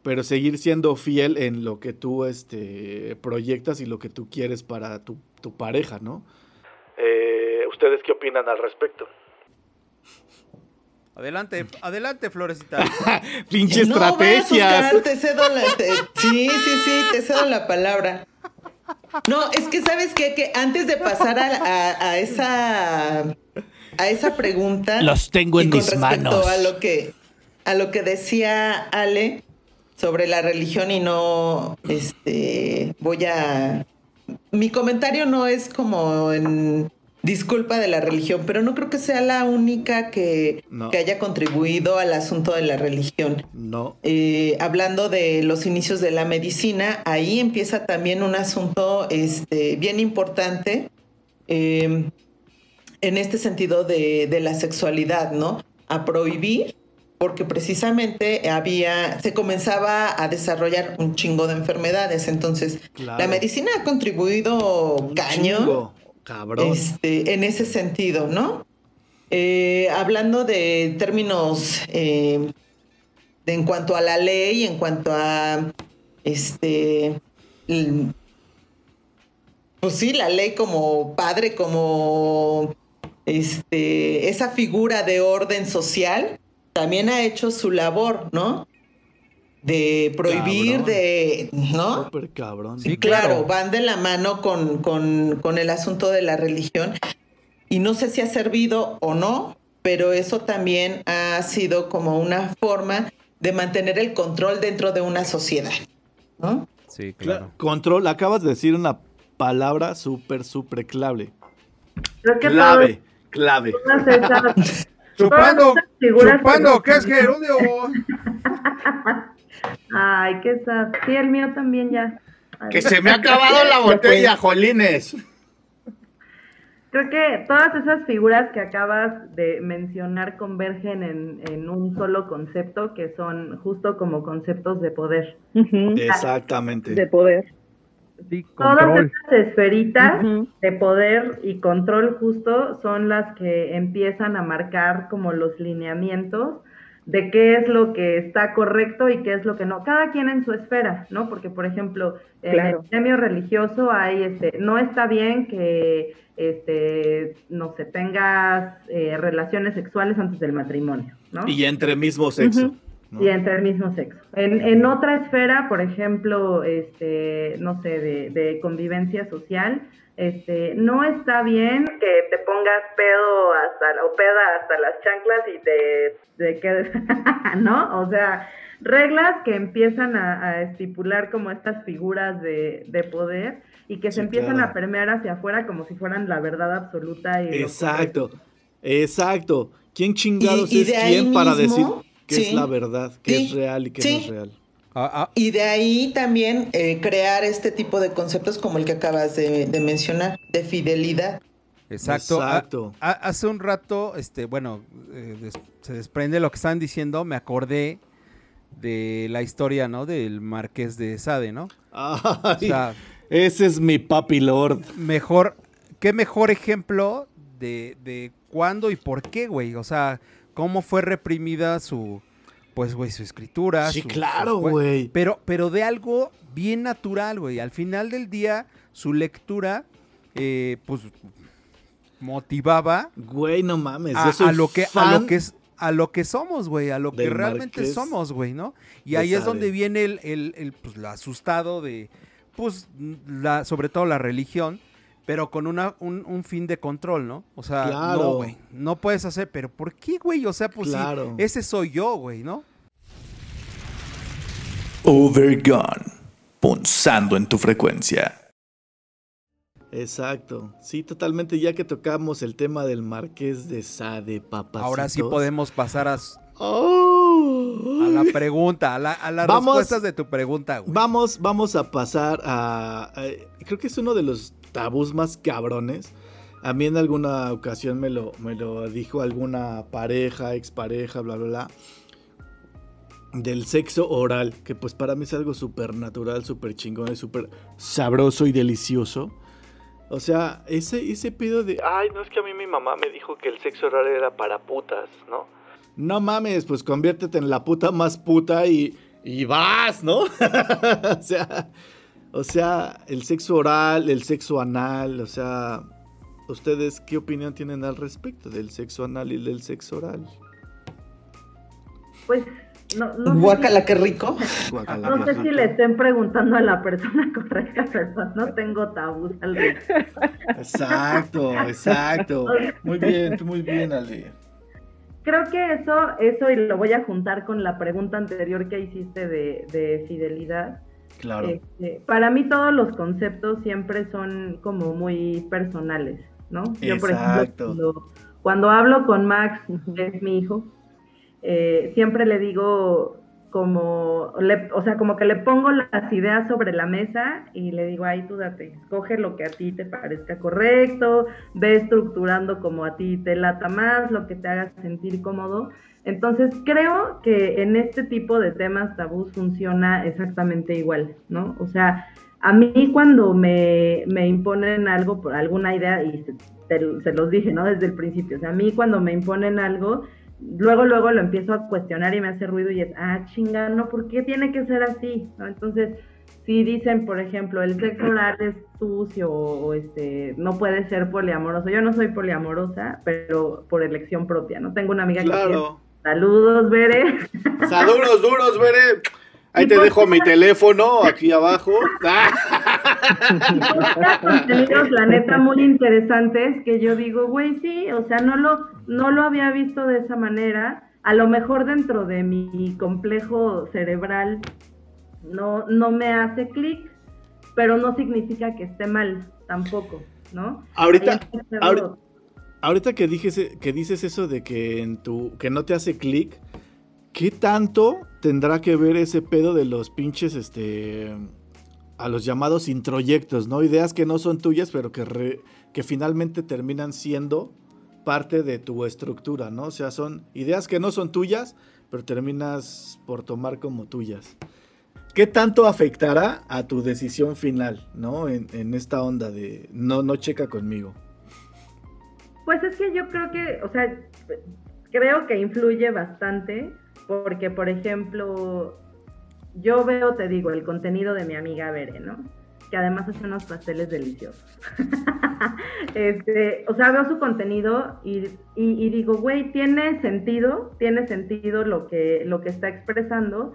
pero seguir siendo fiel en lo que tú este, proyectas y lo que tú quieres para tu, tu pareja, ¿no? Eh, ¿Ustedes qué opinan al respecto? Adelante, adelante, Florecita. Pinche No, estrategias. Oscar, te cedo la, te- sí, sí, sí, te cedo la palabra. No, es que sabes qué? que antes de pasar a, a- a esa a esa pregunta Los tengo y en con mis respecto manos. a lo que a lo que decía Ale sobre la religión y no este voy a mi comentario no es como en disculpa de la religión, pero no creo que sea la única que, No. que haya contribuido al asunto de la religión. No. Eh, hablando de los inicios de la medicina, ahí empieza también un asunto este, bien importante eh, en este sentido de, de la sexualidad, ¿no? A prohibir, porque precisamente había, se comenzaba a desarrollar un chingo de enfermedades. Entonces, Claro. la medicina ha contribuido Un caño chingo, este, en ese sentido, ¿no? Eh, hablando de términos eh, de, en cuanto a la ley, en cuanto a este, pues sí, la ley como padre, como este, esa figura de orden social, también ha hecho su labor, ¿no? De prohibir, Cabrón. de, ¿no? Súper cabrón. Sí, claro, claro. van de la mano con, con- con el asunto de la religión. Y no sé si ha servido o no, pero eso también ha sido como una forma de mantener el control dentro de una sociedad. ¿no? Sí, Cla- claro. Control, acabas de decir una palabra súper, súper clave. Clave, clave. Chupando, chupando, que- ¿qué es gerundio? Ay, qué sad. Sí, el mío también ya. Ay. Que se me ha acabado la botella, jolines. Creo que todas esas figuras que acabas de mencionar convergen en, en un solo concepto, que son justo como conceptos de poder. Exactamente. De poder. Sí, Todas control. esas esferitas de poder y control justo son las que empiezan a marcar como los lineamientos de qué es lo que está correcto y qué es lo que no. Cada quien en su esfera, ¿no? Porque, por ejemplo, en Claro. el gremio religioso hay, este, no está bien que, este, no sé, tengas eh, relaciones sexuales antes del matrimonio, ¿no? Y entre mismo sexo. Y entre el mismo sexo. En, en otra esfera, por ejemplo, este, no sé, de, de convivencia social, este, no está bien que te pongas pedo hasta la- o peda hasta las chanclas y te, te quedes, ¿no? O sea, reglas que empiezan a, a estipular como estas figuras de, de poder y que Sí, se empiezan claro. a permear hacia afuera como si fueran la verdad absoluta. Y Exacto, exacto. ¿Quién chingados Y- y es quién para decir qué es la verdad, qué Sí, es real y qué sí. no es real? Ah, ah, Y de ahí también eh, crear este tipo de conceptos como el que acabas de, de mencionar, de fidelidad. exacto. Ah, Exacto. hace un rato, este, bueno, eh, des- se desprende lo que estaban diciendo, me acordé de la historia, ¿no? Del Marqués de Sade, ¿no? Ay, O sea, ese es mi papi lord. mejor, qué mejor ejemplo de, de cuándo y por qué, güey. O sea, cómo fue reprimida su, pues, güey, su escritura. Sí, su- claro, güey. Pero, pero de algo bien natural, güey. Al final del día, su lectura, eh, pues, motivaba Güey, no mames. a, yo soy a lo que a lo que es a lo que somos, güey, a lo que realmente Marqués somos, güey, ¿no? Y ahí es donde viene el, el, el, pues, lo asustado de, pues, la, sobre todo la religión, pero con una, un, un fin de control, ¿no? O sea, Claro. no, güey, no puedes hacer, pero ¿por qué, güey? O sea, pues Claro. sí, ese soy yo, güey, ¿no? Overgone. Punzando en tu frecuencia. Exacto. Sí, totalmente. Ya que tocamos el tema del Marqués de Sade, papá. Ahora sí podemos pasar a, Oh. a la pregunta, a, la- a las Vamos. respuestas de tu pregunta, güey. Vamos, vamos a pasar a, a- Creo que es uno de los tabús más cabrones. A mí en alguna ocasión me lo, me lo dijo alguna pareja, expareja, bla, bla, bla. Del sexo oral, que pues para mí es algo súper natural, súper chingón, súper sabroso y delicioso. O sea, ese, ese pedo de, ay, no es que a mí mi mamá me dijo que el sexo oral era para putas, ¿no? No mames, pues conviértete en la puta más puta y, y vas, ¿no? o sea, o sea, el sexo oral, el sexo anal, o sea, ¿ustedes qué opinión tienen al respecto del sexo anal y del sexo oral? Pues no, no Guácala, qué rico. Guacala, No sé si le estén preguntando a la persona correcta, pero no tengo tabús al respecto. Exacto, exacto. Muy bien, tú muy bien, Ale. Creo que eso, eso y lo voy a juntar con la pregunta anterior que hiciste de, de fidelidad. Claro. Este, para mí todos los conceptos siempre son como muy personales, ¿no? Yo, por ejemplo, Exacto. cuando, cuando hablo con Max, que es mi hijo, eh, siempre le digo como, o sea, como que le pongo las ideas sobre la mesa y le digo, ahí tú date, escoge lo que a ti te parezca correcto, ve estructurando como a ti te lata más, lo que te haga sentir cómodo. Entonces creo que en este tipo de temas tabús funciona exactamente igual, ¿no? O sea, a mí cuando me, me imponen algo por alguna idea, y se, te- se los dije, ¿no? Desde el principio, o sea, a mí cuando me imponen algo, luego, luego lo empiezo a cuestionar y me hace ruido y es, ah, chinga, no, ¿por qué tiene que ser así? ¿no? Entonces, si dicen, por ejemplo, el sexo oral es sucio o, este, no puede ser poliamoroso. Yo no soy poliamorosa, pero por elección propia, ¿no? Tengo una amiga que... Saludos, Bere. Sea, duros, veré. Ahí ¿Y te dejo mi teléfono aquí abajo. Contenidos, la neta, muy interesantes que yo digo, güey, sí, o sea, no lo, no lo había visto de esa manera. A lo mejor dentro de mi complejo cerebral no, no me hace clic, pero no significa que esté mal tampoco, ¿no? Ahorita, ahorita, ahorita que, dijes, que dices eso de que, en tu, que no te hace clic, ¿qué tanto tendrá que ver ese pedo de los pinches, este, a los llamados introyectos, ¿no? Ideas que no son tuyas, pero que, re- que finalmente terminan siendo parte de tu estructura, ¿no? O sea, son ideas que no son tuyas, pero terminas por tomar como tuyas. ¿Qué tanto afectará a tu decisión final, ¿no? En, esta onda de no, no checa conmigo. Pues es que yo creo que, o sea, creo que influye bastante, porque, por ejemplo, yo veo, te digo, el contenido de mi amiga Bere, ¿no? Que además hace unos pasteles deliciosos. este, o sea, veo su contenido y, y- digo, güey, tiene sentido, tiene sentido lo que, lo que está expresando,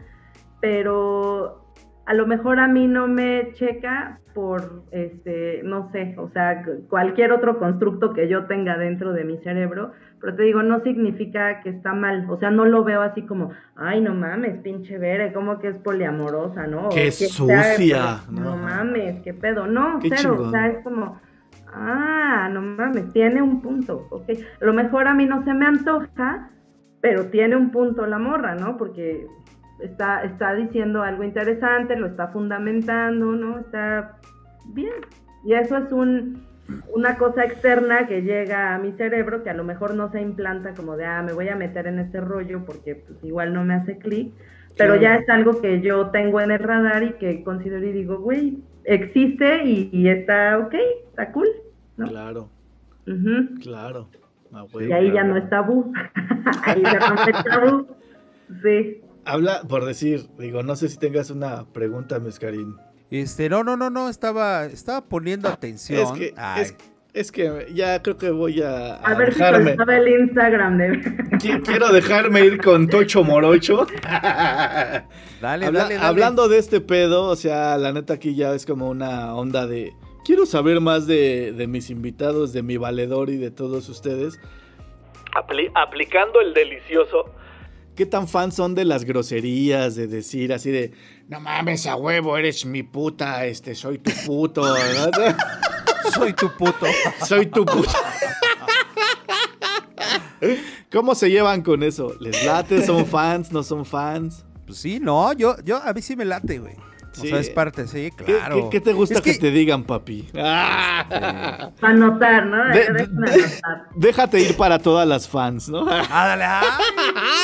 pero a lo mejor a mí no me checa por, este, no sé, o sea, cualquier otro constructo que yo tenga dentro de mi cerebro, pero te digo, no significa que está mal, o sea, no lo veo así como, ay, no mames, pinche Bere, ¿cómo que es poliamorosa, no? ¡Qué que sea- sucia! No, No. mames, qué pedo, no, Qué cero, chingón. o sea, es como, ah, no mames, tiene un punto, ok, a lo mejor a mí no se me antoja, pero tiene un punto la morra, ¿no? Porque está, está diciendo algo interesante, lo está fundamentando, ¿no? Está bien. Y eso es un, una cosa externa que llega a mi cerebro que a lo mejor no se implanta como de, ah, me voy a meter en este rollo porque pues, igual no me hace clic, pero ya es algo que yo tengo en el radar y que considero y digo, güey, existe y, y está ok, está cool, ¿no? Claro, claro. Ah, Y ahí ya no es tabú. ahí se rompe el tabú. Sí. Habla por decir, digo, no sé si tengas una pregunta, Mescarín. Este, no, no, no, no, estaba, estaba poniendo atención. Es que, Ay, es, es que ya creo que voy a, A, a ver si dejarme. soltaba el Instagram de... Qui- Quiero dejarme ir con Tocho Morocho. dale, Habla- dale, dale. Hablando de este pedo, o sea, la neta aquí ya es como una onda de... Quiero saber más de, de mis invitados, de mi valedor y de todos ustedes. Apli- aplicando el delicioso. ¿Qué tan fans son de las groserías, de decir así de... No mames, a huevo, eres mi puta, este, soy tu puto, ¿verdad? Soy tu puto. Soy tu puto. ¿Cómo se llevan con eso? ¿Les late? ¿Son fans? ¿No son fans? Pues sí, no, yo, yo, a mí sí me late, güey. O sea, es parte, sí, ¿Qué, claro. qué- qué te gusta Es que... que- te digan, papi? Ah. Para anotar, ¿no? De- Déjame anotar. Déjate ir para todas las fans, ¿no? Ah, dale, ah.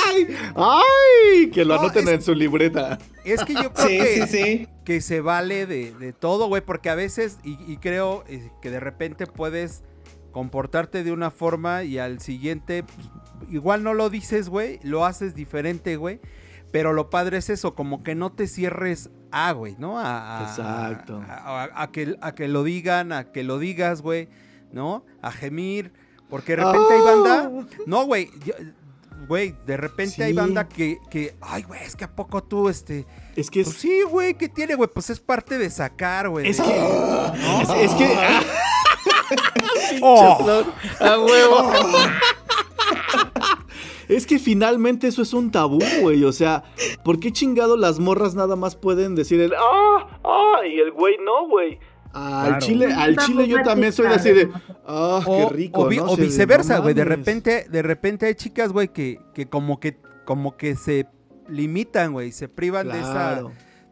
¡Ay! ¡Ay! Que lo No, anoten es- en su libreta. Es que yo creo Sí, que, sí, sí. que se vale de, de todo, güey, porque a veces, y, y creo eh, que de repente puedes comportarte de una forma y al siguiente, pues, igual no lo dices, güey, lo haces diferente, güey. Pero lo padre es eso, como que no te cierres a, güey, ¿no? A, a- Exacto. A, a- a que, a que lo digan, a que lo digas, güey, ¿no? A gemir. Porque de repente hay banda. No, güey. Güey, de repente hay banda que, que, ay, güey, es que a poco tú, este, Es que pues es. sí, güey, ¿qué tiene, güey? Pues es parte de sacar, güey. Es de- que. ¿no? Es, es que. Oh. ¡A huevo! Es que finalmente eso es un tabú, güey. O sea, ¿por qué chingado las morras nada más pueden decir el ah, ah, y el güey no, güey? Al Claro. chile, al chile yo también soy así de ah, qué o, rico. o vi- ¿no? o viceversa, güey. de repente, de repente hay chicas, güey, que, que como que, como que se limitan, güey, se privan de esa,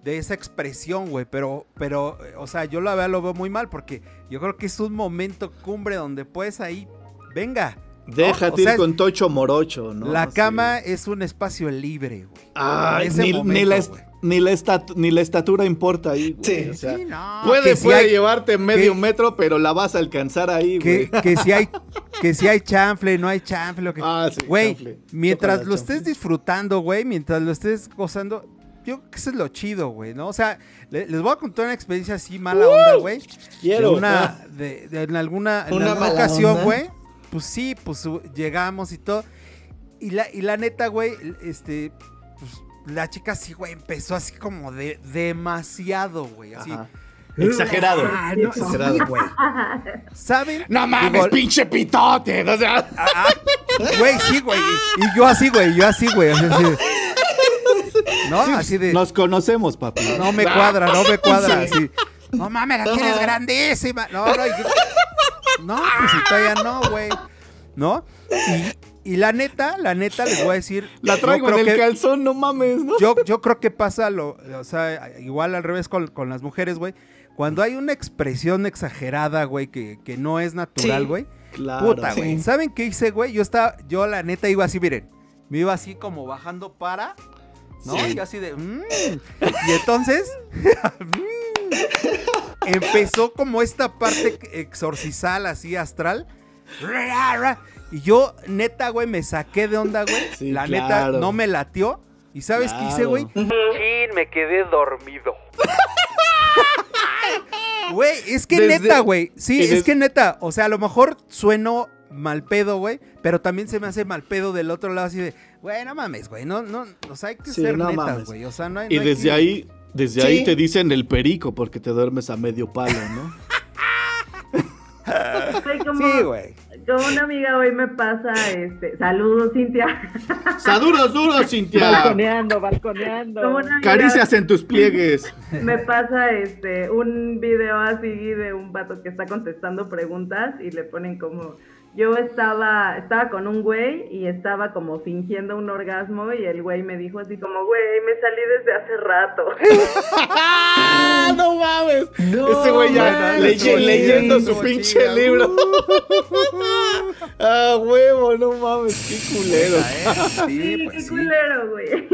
de esa expresión, güey. Pero, pero, eh, o sea, yo la verdad lo veo muy mal porque yo creo que es un momento cumbre donde puedes ahí, venga. ¿No? Déjate O sea, ir con Tocho Morocho, ¿no? La cama es un espacio libre, güey. Ese ni, ni la ni, la ni la estatura importa ahí, güey. Sí. o sea, Sí, no, Puede, que si puede hay- llevarte medio que- metro, pero la vas a alcanzar ahí, güey. que, que si hay que si hay chanfle, no hay chanfle, lo que Ah, sí, güey, chanfle. mientras Chocolate lo estés disfrutando, güey, mientras lo estés gozando, yo creo que eso es lo chido, güey, ¿no? O sea, le- les voy a contar una experiencia así mala onda, güey. Quiero. De una, Ah. de, de- en alguna, en Una alguna ocasión, onda. güey. Pues sí, pues llegamos y todo. Y la, y la neta, güey, este, pues la chica sí, güey, empezó así como de demasiado, güey, así. Ajá. Exagerado. Ah, no, Exagerado. güey. ¿Saben? No mames, Digo, pinche pitote. O sea, Ah, Güey, sí, güey. Y yo así, güey, yo así, güey. así, así de- ¿No? así de. nos conocemos, papi. No me cuadra, no me cuadra. Así. No mames, la tienes grandísima. No, no. y- no, pues si todavía no, güey. ¿No? Y, y la neta, la neta, les voy a decir. La traigo en el que- calzón, no mames, ¿no? yo, yo creo que pasa lo, o sea, igual al revés con, con las mujeres, güey. Cuando hay una expresión exagerada, güey, que, que no es natural, Sí. güey. Claro. Puta, Sí. güey. ¿Saben qué hice, güey? Yo estaba, yo la neta iba así, miren. Me iba así como bajando para, ¿no? Sí. Y así de, mm. Y entonces, mm, empezó como esta parte exorcisal, así astral. Y yo, neta, güey, me saqué de onda, güey. Sí, la claro. neta, no me latió. ¿Y sabes qué hice, güey? Chin, me quedé dormido. Güey, es que Desde- neta, güey. Sí, es que neta. O sea, a lo mejor sueno mal pedo, güey. Pero también se me hace mal pedo del otro lado, así de, güey, no mames, güey. No, no, o sea, hay que Sí, ser no netas, güey. O sea, no hay. Y no hay desde que- ahí, desde Sí. ahí te dicen el perico porque te duermes a medio palo, ¿no? Soy como, Sí, güey. como una amiga hoy me pasa, este, saludos Cintia. ¡Saduros duros, Cintia! Balconeando, balconeando. Amiga Caricias en tus pliegues. me pasa este un video así de un vato que está contestando preguntas y le ponen como yo estaba estaba con un güey y estaba como fingiendo un orgasmo y el güey me dijo así como güey me salí desde hace rato. ¡No mames! No, Ese güey ya leyendo su pinche libro. ¡Ah, huevo! No mames, qué culero. Sí, sí, pues qué culero güey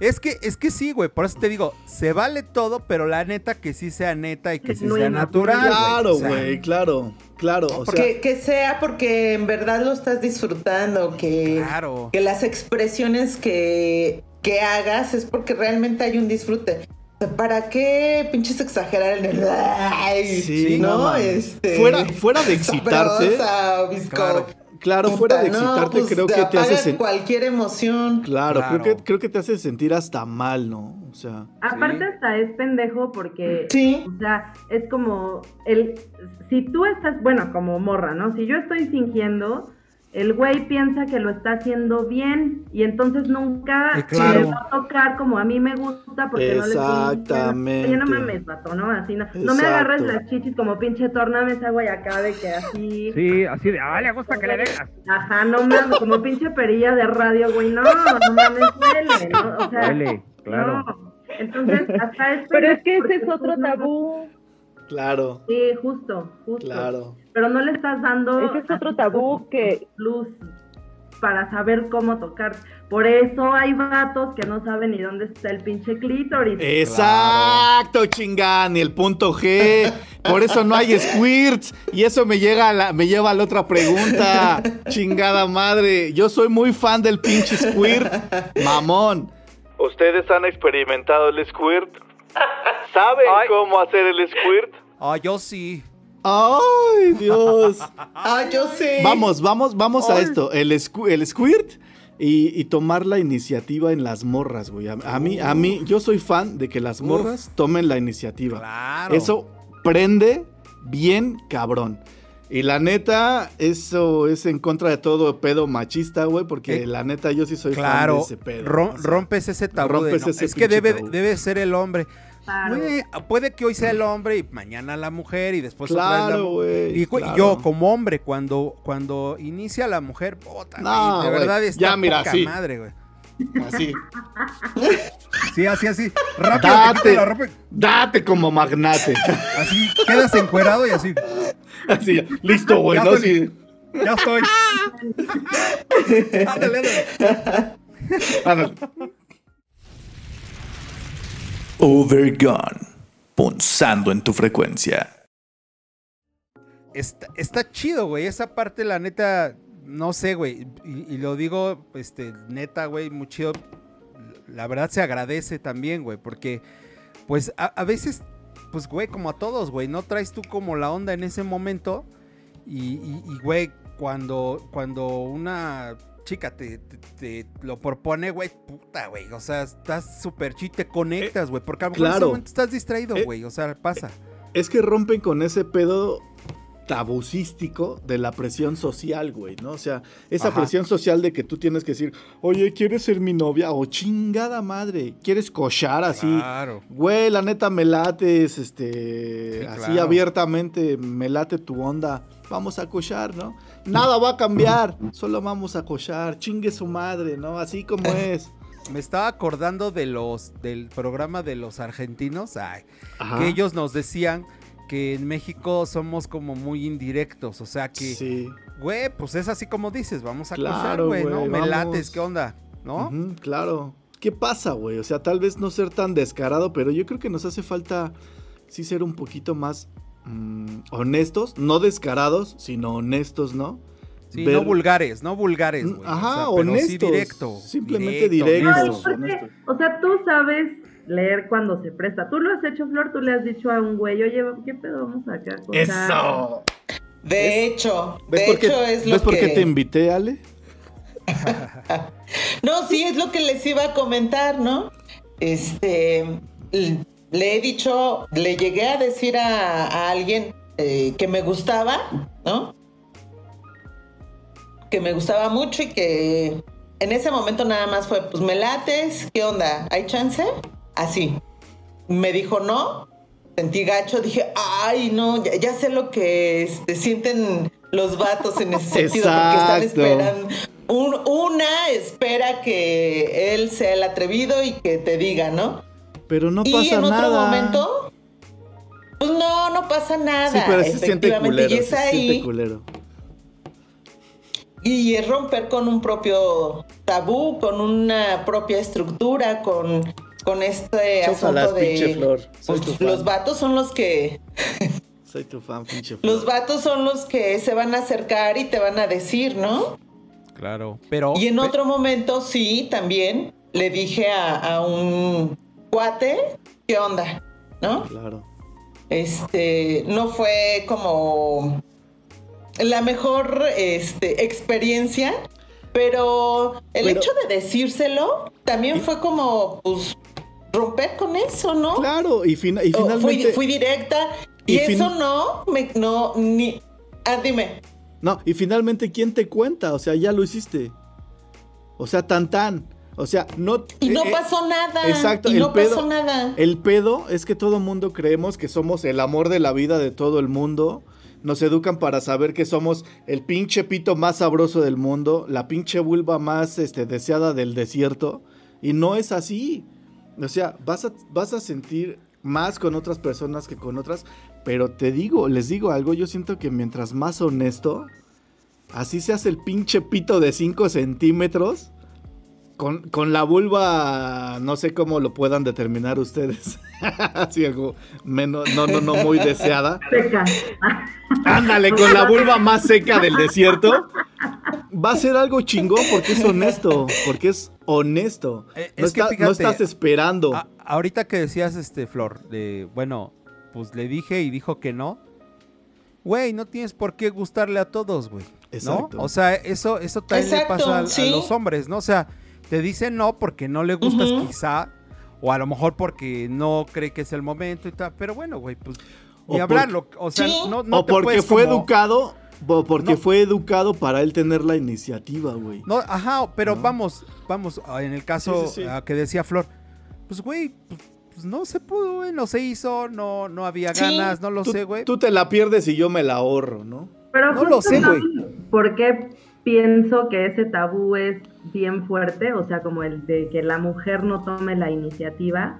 Es que, es que sí, güey. Por eso te digo, se vale todo, pero la neta que sí sea neta y que sí No, sea natural. Claro, o sea, güey, claro. Claro, o sea. Que, que sea porque en verdad lo estás disfrutando, que, Claro. que las expresiones que, que hagas es porque realmente hay un disfrute. ¿Para qué pinches exagerar en el ay? Sí, ¿no? este, Fuera- fuera de excitarte. sabrosa. Claro. Puta, fuera de no, excitarte, pues, creo que te hace sentir. cualquier emoción. Claro, Claro. Creo, que, creo que te hace sentir hasta mal, ¿no? O sea. Aparte hasta es pendejo porque, Sí. o sea, es como el, si tú estás, bueno, como morra, ¿no? Si yo estoy fingiendo, el güey piensa que lo está haciendo bien y entonces nunca Eh, claro. le va a tocar como a mí me gusta porque no le Exactamente. Oye, no mames, vato, ¿no? Así no, no me agarres las chichis como pinche torname esa güey acá de que así. Sí, así de, ah, le gusta que le dejas. Ajá, no mames, como pinche perilla de radio, güey, no, no mames, huele, ¿no? O sea, Huele, claro. no. Entonces, hasta este. Pero es que ese es otro no- tabú. Claro, Sí, justo, justo. claro. Pero no le estás dando. Ese es otro tabú que- Plus para saber cómo tocar. Por eso hay vatos que no saben ni dónde está el pinche clítoris. Exacto, chingán, ni el punto G. Por eso no hay squirts. Y eso me, llega a la- me lleva a la otra pregunta. Chingada madre. Yo soy muy fan del pinche squirt. Mamón. ¿Ustedes han experimentado el squirt? ¿Saben cómo hacer el squirt? Ah, yo sí. Ay, Dios. Ah, yo sé. Vamos, vamos, vamos a esto. El, squ- el squirt y, y tomar la iniciativa en las morras, güey. A, a mí, a mí, yo soy fan de que las morras tomen la iniciativa. Claro. Eso prende bien cabrón. Y la neta, eso es en contra de todo pedo machista, güey, porque Eh, la neta yo sí soy fan Claro, de ese pedo. rom- o sea, rompes ese tabú. de, rompes no, ese es que debe, tabú. debe ser el hombre. Claro. Güey, puede que hoy sea el hombre y mañana la mujer y después otra vez la Claro, güey. Y claro. yo como hombre cuando cuando inicia la mujer, puta, No, de verdad está ya, mira, poca sí. madre, güey. Así. Sí, así así. Rápido te Date, la ropa, date como magnate. así quedas encuerado y así. Así, listo, güey, Ya ¿no? estoy- Sí. Ya estoy. ándale, ándale. Ándale. Overgone. Punzando en tu frecuencia. Está, chido, güey. Esa parte, la neta, no sé, güey. Y, lo digo, este, neta, güey, muy chido. La verdad se agradece también, güey, porque, pues, a, veces, pues, güey, como a todos, güey, no traes tú como la onda en ese momento. Y- y, güey, cuando, cuando una chica te, te- te lo propone, güey, puta, güey. O sea, estás súper chido, te conectas, güey, porque a lo mejor en ese claro. momento estás distraído, Eh, güey. O sea, pasa. Es que rompen con ese pedo tabucístico de la presión social, güey, ¿no? O sea, esa Ajá. presión social de que tú tienes que decir, oye, ¿quieres ser mi novia? O chingada madre, ¿quieres cochar así? Claro. Güey, la neta me lates, este, Sí, así claro. abiertamente, me late tu onda. Vamos a cochar, ¿no? Nada va a cambiar, solo vamos a cochar, chingue su madre, ¿no? Así como es. Me estaba acordando de los del programa de los argentinos, ay, que ellos nos decían que en México somos como muy indirectos, o sea que, Sí. güey, pues es así como dices, vamos a Claro, cochar, güey, ¿no? Me lates, ¿qué onda? ¿No? Claro. ¿Qué pasa, güey? O sea, tal vez no ser tan descarado, pero yo creo que nos hace falta sí ser un poquito más mm, honestos, no descarados, sino honestos, ¿no? Sí, Ver- no vulgares, no vulgares, güey. Ajá, o sea, pero sí honestos, directo. simplemente directo, directos. honesto. Ay, porque, o sea, tú sabes leer cuando se presta. Tú lo has hecho, Flor, tú le has dicho a un güey, oye, ¿qué pedo vamos acá? a cochar?" ¡Eso! De hecho, ¿Ves, de por qué, hecho es lo ¿ves por que... qué te invité, Ale? No, sí, es lo que les iba a comentar, ¿no? Este, le he dicho, le llegué a decir a, a alguien eh, que me gustaba, ¿no? Que me gustaba mucho y que en ese momento nada más fue, pues me lates, ¿qué onda? ¿Hay chance? Así. Me dijo no, sentí gacho, dije, ay, no, ya, ya sé lo que este, sienten los vatos en ese sentido, porque están Exacto. esperando. Un- una espera que él sea el atrevido y que te diga, ¿no? Pero no y pasa en otro nada. momento, pues no, no pasa nada. Sí, pero se siente efectivamente, culero. y sí es se siente ahí. culero. Y es romper con un propio tabú, con una propia estructura, con, con este asunto de... pinche Flor. Soy pues, tu fan. los vatos son los que... Soy tu fan, pinche Flor. Los vatos son los que se van a acercar y te van a decir, ¿no? Claro, pero... Y en otro momento, sí, también le dije a, a un cuate, ¿qué onda? ¿No? Claro. Este, no fue como la mejor este, experiencia, pero el Pero- hecho de decírselo también fue como, pues, romper con eso, ¿no? Claro, y, fina- y O fui, finalmente. fui directa y, eso no, me, no, ni... Ah, dime. No, y finalmente, ¿quién te cuenta? O sea, ya lo hiciste. O sea, tan tan. O sea, no. Y no eh, eh, pasó nada. exacto, Y el no pedo- pasó nada. El pedo es que todo mundo creemos que somos el amor de la vida de todo el mundo. Nos educan para saber que somos el pinche pito más sabroso del mundo, la pinche vulva más este, deseada del desierto. Y no es así. O sea, vas a, vas a sentir más con otras personas que con otras, pero te digo, les digo algo, yo siento que mientras más honesto, así se hace el pinche pito de 5 centímetros, con, con la vulva, no sé cómo lo puedan determinar ustedes. Así algo menos, no, no, no muy deseada. Seca. Ándale, con la vulva más seca del desierto. Va a ser algo chingón porque es honesto. Porque es honesto. Eh, no, es que no estás esperando. A- ahorita que decías, este, Flor, de, bueno, pues le dije y dijo que no. Güey, no tienes por qué gustarle a todos, güey. ¿No? Exacto. O sea, eso, eso también le pasa a, los hombres, ¿no? O sea, te dicen no porque no le gustas quizá, o a lo mejor porque no cree que es el momento y tal. Pero bueno, güey, pues por- hablarlo. O sea, Sí. no, no o te porque puedes fue como- educado. O porque No. fue educado para él tener la iniciativa, güey. No, ajá, pero No. vamos, vamos, ah, en el caso Sí, sí, sí. ah, que decía Flor, pues güey, pues, pues, no se pudo, güey, no se hizo, no, no había Sí. ganas, no lo tú, sé, güey. tú te la pierdes y yo me la ahorro, ¿no? Pero No lo sé, güey. ¿saben ¿Por qué pienso que ese tabú es bien fuerte? O sea, como el de que la mujer no tome la iniciativa.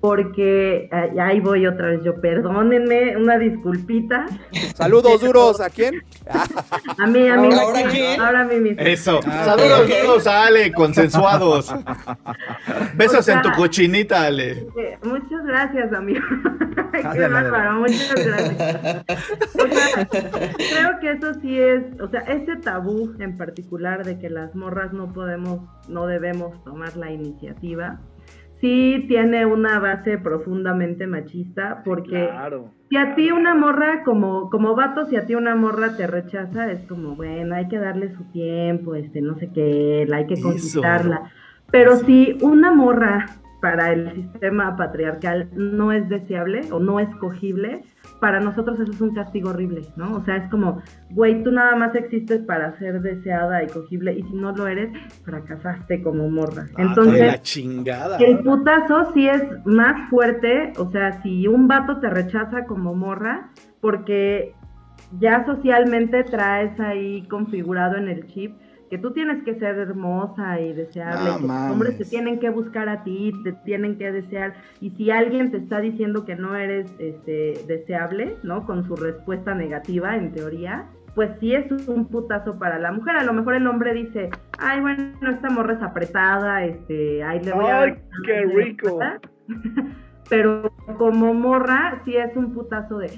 Porque ay, ahí voy otra vez yo, perdónenme, una disculpita. Saludos duros, ¿a quién? A mí, a mí, ¿Ahora quién? ahora a mí mismo. Eso. Ah, Saludos, ok. todos, Ale, consensuados. Besos O sea, en tu cochinita, Ale. Eh, Muchas gracias, amigo. Qué Ándale, bárbaro, muchas gracias. O sea, creo que eso sí es, o sea, ese tabú en particular de que las morras no podemos, no debemos tomar la iniciativa, sí tiene una base profundamente machista, porque Claro. si a ti una morra, como, como vato, si a ti una morra te rechaza, es como, bueno, hay que darle su tiempo, este, no sé qué, hay que Eso. conquistarla. Pero si una morra para el sistema patriarcal no es deseable o no es cogible, para nosotros eso es un castigo horrible, ¿no? O sea, es como, güey, tú nada más existes para ser deseada y cogible, y si no lo eres, fracasaste como morra. Ah, Entonces, la chingada. el putazo sí es más fuerte, o sea, si un vato te rechaza como morra, porque ya socialmente traes ahí configurado en el chip que tú tienes que ser hermosa y deseable, No que los hombres te tienen que buscar a ti, te tienen que desear, y si alguien te está diciendo que no eres este, deseable, ¿no? Con su respuesta negativa, en teoría, pues sí es un putazo para la mujer. A lo mejor el hombre dice, ay, bueno, esta morra es apretada, este, ahí le voy a Ay, qué rico. respuesta". Pero como morra, sí es un putazo de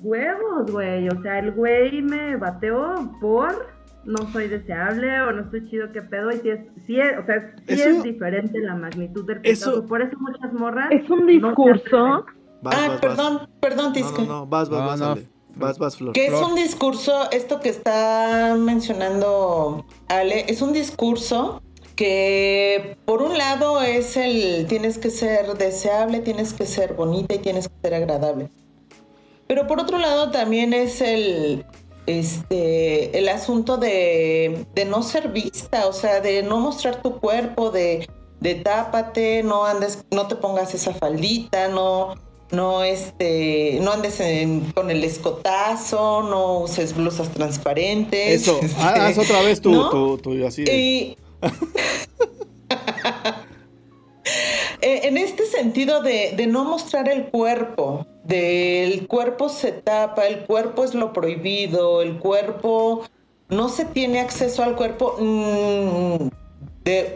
huevos, güey. O sea, el güey me bateó por no soy deseable o no estoy chido, qué pedo. Y sí es, sí es, o sea, sí Eso- es diferente la magnitud del Eso- putazo. Por eso muchas morras. Es un discurso. Vas, ah, vas, vas. perdón, perdón, No, Tisca. no, no, vas, vas, No, vas, no. Vas, vas, Flor. Que es un discurso, esto que está mencionando Ale, es un discurso que por un lado es el tienes que ser deseable, tienes que ser bonita y tienes que ser agradable. Pero por otro lado también es el este el asunto de, de no ser vista, o sea, de no mostrar tu cuerpo, de, de tápate, no andes, no te pongas esa faldita, no, no este, no andes en- con el escotazo, no uses blusas transparentes. Eso, este, ha- haz otra vez tu, ¿no? así. de- Y Eh, en este sentido de, de no mostrar el cuerpo, del cuerpo se tapa, el cuerpo es lo prohibido, el cuerpo no se tiene acceso al cuerpo mm,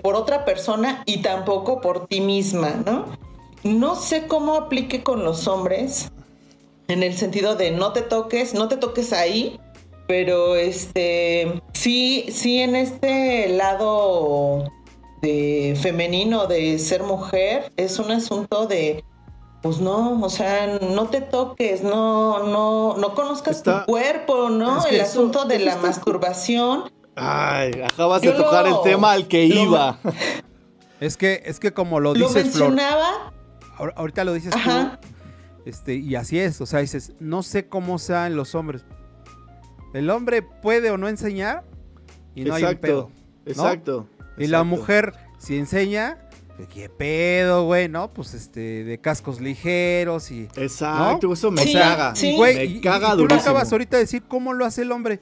por otra persona y tampoco por ti misma, ¿no? No sé cómo aplique con los hombres, en el sentido de no te toques, no te toques ahí, pero este sí, sí en este lado de femenino de ser mujer es un asunto de pues no, o sea, no te toques, no, no, no conozcas Está- tu cuerpo, ¿no? Es que El eso- asunto de la está- masturbación. Ay, acabas de Yo lo- tocar el tema al que lo- iba. Es que, es que como lo Lo dices, Flor, mencionaba, ahor- ahorita lo dices Ajá. tú, este, y así es, o sea, dices, no sé cómo sean los hombres. El hombre puede o no enseñar y no hay un pedo. Exacto. Y la mujer, si enseña, ¿qué pedo, güey? ¿No? Pues este, de cascos ligeros y. Exacto, eso me Sí, caga. sí. Güey, me y- y caga tú lo acabas ahorita de decir cómo lo hace el hombre.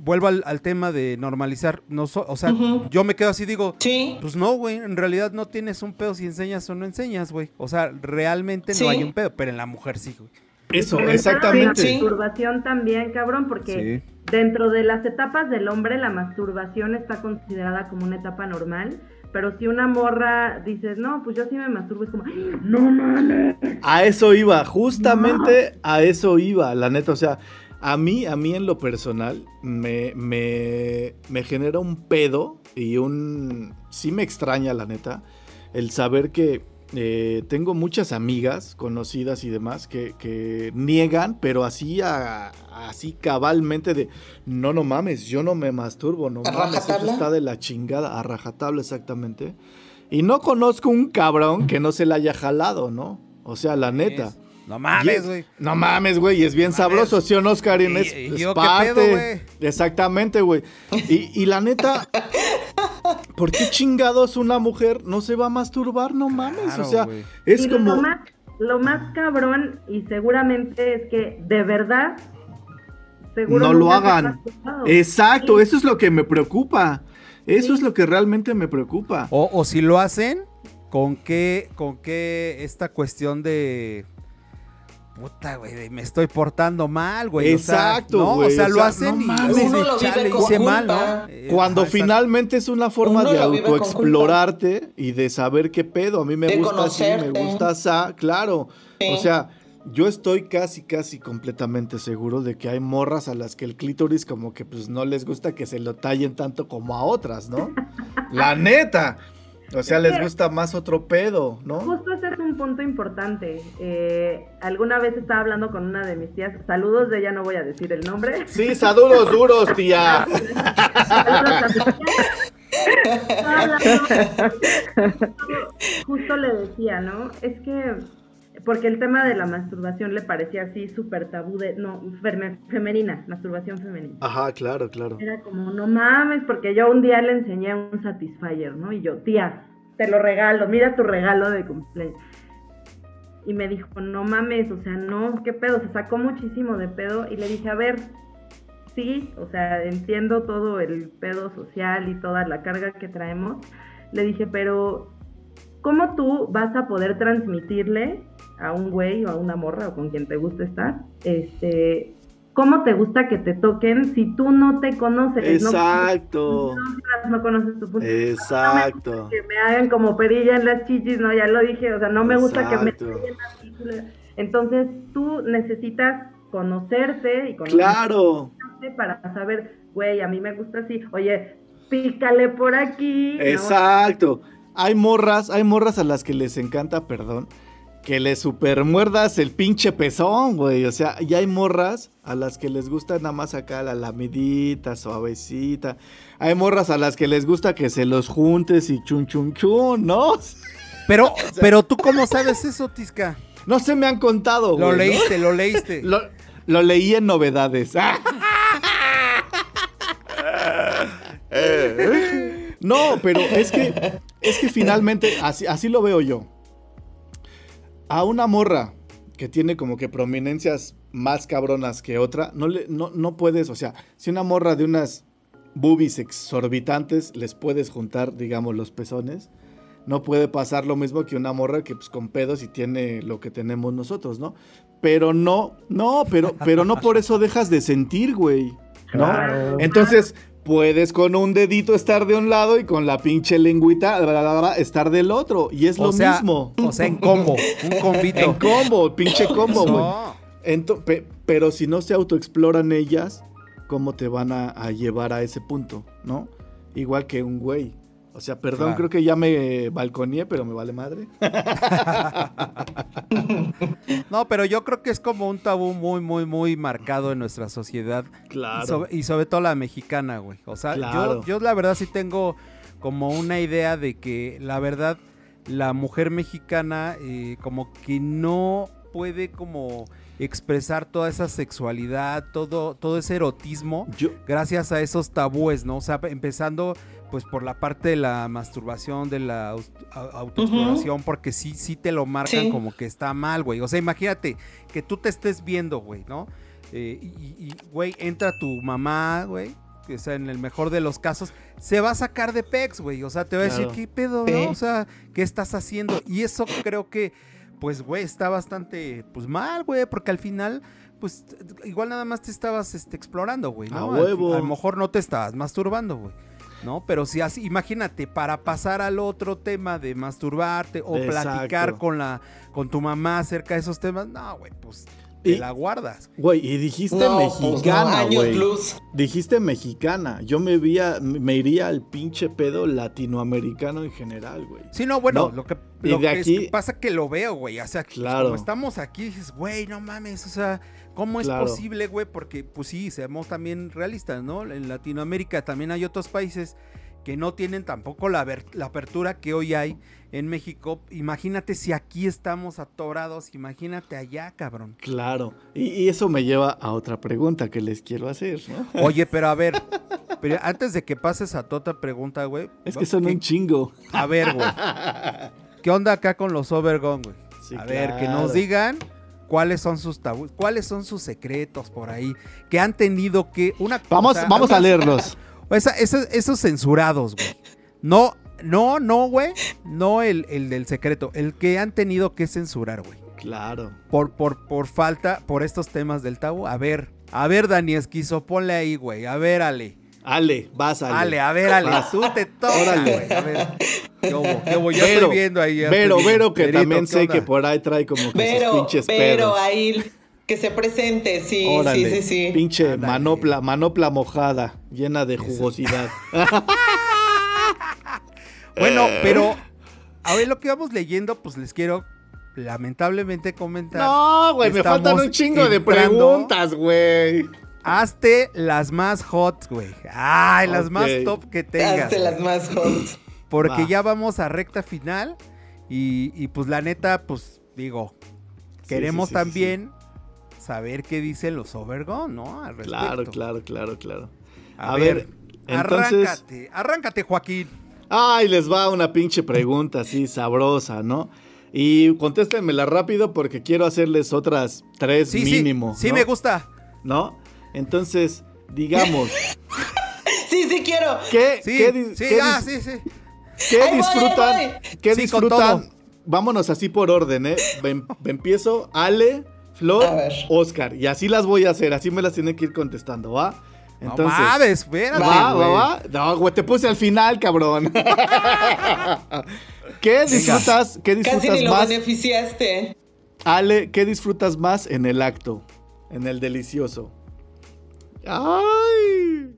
vuelvo al, al tema de normalizar. No so- o sea, yo me quedo así, digo, Sí. pues no, güey, en realidad no tienes un pedo si enseñas o no enseñas, güey. O sea, realmente Sí. no hay un pedo, pero en la mujer sí, güey. Eso, Pero exactamente. La masturbación también, cabrón, porque dentro de las etapas del hombre la masturbación está considerada como una etapa normal, pero si una morra dices, no, pues yo sí me masturbo, es como, "Ay, no mames. A eso iba, justamente a eso iba, la neta. O sea, a mí, a mí en lo personal, me, me, me genera un pedo y un... Sí me extraña, la neta, el saber que eh, tengo muchas amigas conocidas y demás que, que niegan, pero así, a- así cabalmente de, no, no mames, yo no me masturbo, no ¿A mames, eso está de la chingada, a rajatabla exactamente. Y no conozco un cabrón que no se la haya jalado, ¿no? O sea, la neta. No mames, es- güey. No mames, güey, y es bien sabroso, ¿sí o no? Y- Es, y es yo, ¿qué parte. pedo? Exactamente, güey. Y, y la neta, ¿por qué chingados una mujer no se va a masturbar? No mames, Claro, o sea, es Y como... Lo más, lo más cabrón, y seguramente es que de verdad, seguro No lo hagan. Exacto, Sí. eso es lo que me preocupa. Eso es lo que realmente me preocupa. O, o si lo hacen, ¿con qué, con qué esta cuestión de... Puta, güey, me estoy portando mal, güey. o sea, Exacto, ¿no? güey, O sea, o lo sea, hacen no y mames. dices, Uno lo vive "Chale, con hice mal. ¿no? Eh, Cuando ajá, finalmente es una forma Uno de lo autoexplorarte y de saber qué pedo. A mí me De gusta así, me gusta así, claro. Sí. O sea, yo estoy casi, casi completamente seguro de que hay morras a las que el clítoris como que pues no les gusta que se lo tallen tanto como a otras, ¿no? La neta. O sea, les gusta más otro pedo, ¿no? Justo ese es un punto importante. Eh, alguna vez estaba hablando con una de mis tías, saludos de ella, no voy a decir el nombre. Sí, saludos duros, tía. Saludos a mi tía. Estaba hablando- Justo le decía, ¿no? Es que, porque el tema de la masturbación le parecía así súper tabú de, no, femenina, masturbación femenina. Ajá, claro, claro. Era como, no mames, porque yo un día le enseñé un Satisfyer, ¿no? Y yo, tía, te lo regalo, mira tu regalo de cumpleaños. Y me dijo, no mames, o sea, no, qué pedo, se sacó muchísimo de pedo. Y le dije, a ver, sí, o sea, entiendo todo el pedo social y toda la carga que traemos. Le dije, pero, ¿cómo tú vas a poder transmitirle a un güey o a una morra o con quien te guste estar, este, cómo te gusta que te toquen si tú no te conoces? no- Exacto. No, no conoces tu punto. Exacto. Que me hagan como perilla en las chichis, no, ya lo dije, o sea, no me gusta que me tallen las chichis. Entonces, tú necesitas conocerte y conocerte Claro. para saber, güey, a mí me gusta así, oye, pícale por aquí. ¿no? Exacto. Hay morras, hay morras a las que les encanta, perdón, que les supermuerdas el pinche pezón, güey. O sea, y hay morras a las que les gusta nada más acá la lamidita, suavecita. Hay morras a las que les gusta que se los juntes y chun chun chun, ¿no? Pero, pero tú cómo sabes eso, Tisca? No se me han contado, güey. Lo ¿no? leíste, lo leíste. Lo, lo leí en novedades. No, pero es que es que finalmente así, así lo veo yo. A una morra que tiene como que prominencias más cabronas que otra, no, le, no, no puedes, o sea, si una morra de unas boobies exorbitantes les puedes juntar, digamos, los pezones, no puede pasar lo mismo que una morra que pues con pedos y tiene lo que tenemos nosotros, ¿no? Pero no, no, pero, pero no por eso dejas de sentir, güey. ¿No? Claro. Entonces, puedes con un dedito estar de un lado y con la pinche lengüita bla, bla, bla, estar del otro. Y es o lo sea, mismo. O sea, en combo, un combito. En combo, pinche combo, güey. No. Ento- pe- pero si no se autoexploran ellas, ¿cómo te van a, a llevar a ese punto? ¿No? Igual que un güey. O sea, perdón, Claro. creo que ya me balconeé, pero me vale madre. No, pero yo creo que es como un tabú muy, muy, muy marcado en nuestra sociedad. Claro. Y sobre, y sobre todo la mexicana, güey. O sea, Claro. yo, yo la verdad sí tengo como una idea de que la verdad la mujer mexicana eh, como que no puede como expresar toda esa sexualidad, todo, todo ese erotismo Yo, gracias a esos tabúes, ¿no? O sea, empezando pues por la parte de la masturbación, de la autoexploración, porque sí, sí te lo marcan Sí. como que está mal, güey. O sea, imagínate que tú te estés viendo, güey, ¿no? Eh, y, y, güey, entra tu mamá, güey, o sea, en el mejor de los casos, se va a sacar de pex, güey. O sea, te va a decir. ¿qué pedo, Sí. no? O sea, ¿qué estás haciendo? Y eso creo que, pues, güey, está bastante, pues, mal, güey, porque al final, pues, igual nada más te estabas este, explorando, güey, ¿no? A Al- huevo. A, lo mejor no te estabas masturbando, güey. ¿No? Pero si así, imagínate, para pasar al otro tema de masturbarte o Exacto. platicar con la, con tu mamá acerca de esos temas, no, güey, pues te Y- la guardas. Güey, y dijiste No, pues no, mexicana, años güey. luz. Dijiste mexicana. Yo me, vía- me iría al pinche pedo latinoamericano en general, güey. Sí, no, bueno, No, lo que, y lo de que es aquí- que pasa que lo veo, güey. O sea, Claro. como estamos aquí, dices, güey, no mames, o sea, ¿cómo es Claro. posible, güey? Porque, pues sí, seamos también realistas, ¿no? En Latinoamérica también hay otros países que no tienen tampoco la, la apertura que hoy hay en México. Imagínate si aquí estamos atorados, imagínate allá, cabrón. Claro. Y, y eso me lleva a otra pregunta que les quiero hacer, ¿no? Oye, pero a ver, pero antes de que pases a tu otra pregunta, güey. Es que son ¿qué- un chingo. A ver, güey. ¿Qué onda acá con los Overgone, güey? Sí, a ver, que nos digan cuáles son sus tabús, cuáles son sus secretos por ahí, que han tenido que... Una Vamos, cosa- vamos a leerlos. Esa- esa- esos censurados, güey. No, no, no, güey. No el, el del secreto. El que han tenido que censurar, güey. Claro. Por, por, por falta, por estos temas del tabú. A ver, a ver, Dani Esquizo, ponle ahí, güey. A ver, Ale. Ale, vas Ale. Ale, a ver, Ale. Vas. Tú te güey. A ver. ¿Qué hubo? ¿Qué hubo? Ya Vero, estoy viendo ahí. Vero, Vero, viendo. que Verito, también ¿qué sé onda? que por ahí trae como que sus Pero, pinches pero pedos. ahí que se presente, sí, Órale, sí, sí, sí. pinche Ándale. manopla, manopla mojada, llena de jugosidad. Bueno, pero a ver lo que vamos leyendo, pues les quiero lamentablemente comentar. No, güey, me faltan un chingo de preguntas, güey. Hazte las más hot, güey. Ay, las más top que tengas. Hazte las más hot. Porque Va. ya vamos a recta final. Y, y, pues la neta, pues digo, queremos sí, sí, sí, también saber qué dicen los Overgone, ¿no? Al Claro, respecto. claro, claro, claro. A, A ver, ver, entonces- arráncate, arráncate, Joaquín. Ay, les va una pinche pregunta así sabrosa, ¿no? Y contéstenmela rápido porque quiero hacerles otras tres Sí, mínimo. sí, sí ¿no? me gusta. ¿No? Entonces, digamos, Sí, sí quiero. ¿qué, Sí, qué sí, qué ah, sí, sí. qué Ahí voy, disfrutan? ¿Qué disfrutan? Vámonos así por orden, ¿eh? Em- empiezo, Ale, Flor. Oscar. Y así las voy a hacer, así me las tienen que ir contestando, ¿va? Entonces, no mames, espérate, ¿Va, va, va? No, güey, te puse al final, cabrón. ¿Qué disfrutas, qué Casi disfrutas ni lo más? beneficiaste. Ale, ¿qué disfrutas más en el acto? En el delicioso. ¡Ay!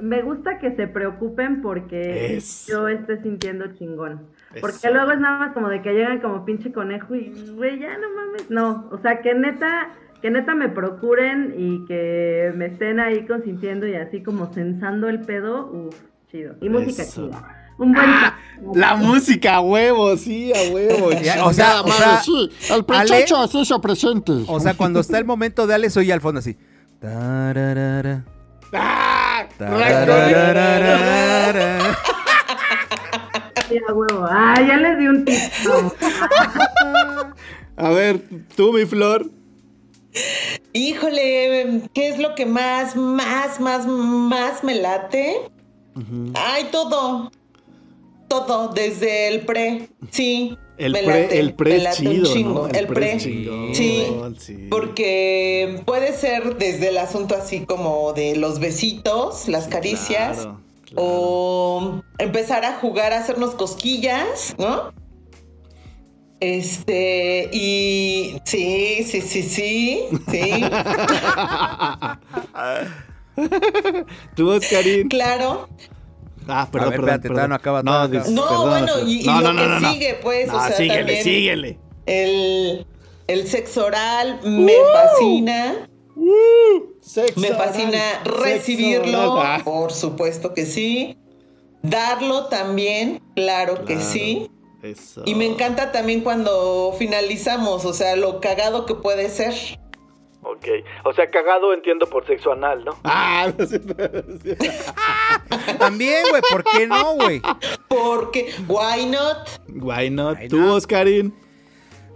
Me gusta que se preocupen porque yo esté sintiendo chingón. Porque Eso. luego es nada más como de que llegan como pinche conejo y, güey, ya no mames. No, o sea, que neta, que neta me procuren y que me estén ahí consintiendo y así como censando el pedo. Uf, chido. Y música Eso. chida. Un buen... La música, a huevo, sí, a huevo. Ya, o sea, o sea, sí. El Ale- pechocho se presente. O sea, cuando está el momento de Ale, soy al fondo así. Tararara, ¡Ah! tararara. A huevo. Ah, ya les di un tip. A ver, tú, mi flor. Híjole, ¿qué es lo que más, más, más, más me late? Ay, todo. Todo, desde el pre. Sí. El me pre, late, el pre es chido. El pre. es chingón, Sí. sí. Porque puede ser desde el asunto así como de los besitos, las caricias, Claro, claro. o empezar a jugar a hacernos cosquillas, ¿no? Este, y sí, sí, sí, sí, sí, Tú, Oscarín. claro. Ah, perdón, ver, perdón. espérate, perdón. no acaba, No, todavía no perdón, bueno, y, y no, lo no, que no, no. sigue, pues, No, o sea, síguele, también síguele. El, el sexo oral ¡Uh! me Sexo Me fascina recibirlo, oral. Por supuesto que sí. Darlo también, claro, que sí. Eso. Y me encanta también cuando finalizamos, o sea, lo cagado que puede ser. Ok. O sea, cagado entiendo por sexo anal, ¿no? Ah, no sé. También, güey, ¿por qué no, güey? Porque, why not? Why not? Why Tú, not? Oscarín.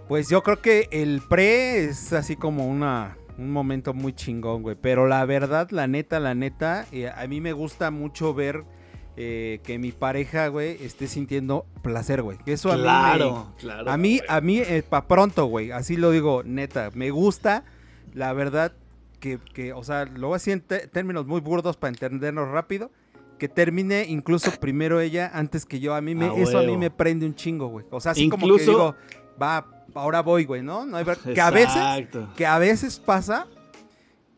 Pues yo creo que el pre es así como una un momento muy chingón, güey. Pero la verdad, la neta, la neta, eh, a mí me gusta mucho ver eh, que mi pareja, güey, esté sintiendo placer, güey. Eso a mí, Claro, me- claro. a mí, a mí, eh, pa' pronto, güey. Así lo digo, neta. Me gusta, la verdad, que, que, o sea, lo voy a decir en términos muy burdos para entendernos rápido. Que termine incluso primero ella antes que yo. A mí me, eso a mí me prende un chingo, güey. O sea, así como que Incluso- digo, va, ahora voy, güey, ¿no? no hay ver- que a veces, que a veces pasa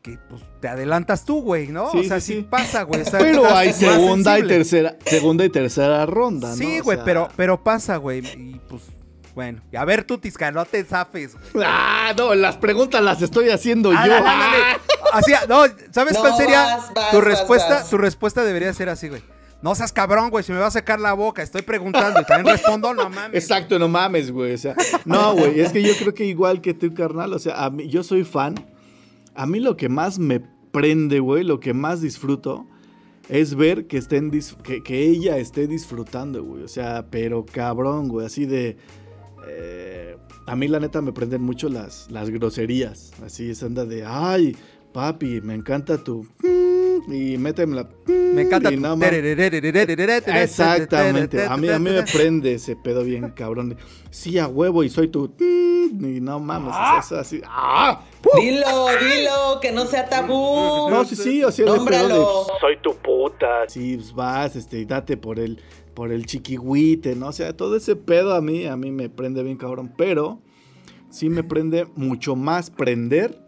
que pues te adelantas tú, güey, ¿no? Sí, o sea, sí, sí, sí. pasa, güey. o sea, Pero hay segunda y tercera, segunda y tercera ronda, ¿no? Sí, O güey, sea- pero, pero pasa, güey. Y pues, bueno. Y a ver tú, Tisca, no te zafes, güey. Ah, no, las preguntas las estoy haciendo yo. Ándale, ándale. Así, no, ¿sabes No, cuál sería? vas, vas, tu vas, respuesta, vas. tu respuesta debería ser así, güey. No seas cabrón, güey, si me va a sacar la boca, estoy preguntando y también respondo, no mames. Exacto, no mames, güey. O sea, no, güey, es que yo creo que igual que tú, carnal, o sea, a mí, yo soy fan. A mí lo que más me prende, güey, lo que más disfruto es ver que estén que, que ella esté disfrutando, güey. O sea, pero cabrón, güey, así de eh, a mí la neta me prenden mucho las, las groserías. Así esa anda de, ay, papi, me encanta tu y méteme la Me encanta. Exactamente. A mí, a mí me prende ese pedo bien cabrón. Sí, a huevo y soy tu. Y no mames, es eso así. ¡Ah! Dilo, dilo, que no sea tabú. No, sí, sí, o pedo de, Nómbralo. Soy tu puta. Sí, pues vas, este, y date por el, por el chiquihuite, ¿no? O sea, todo ese pedo a mí, a mí me prende bien cabrón. Pero sí me prende mucho más prender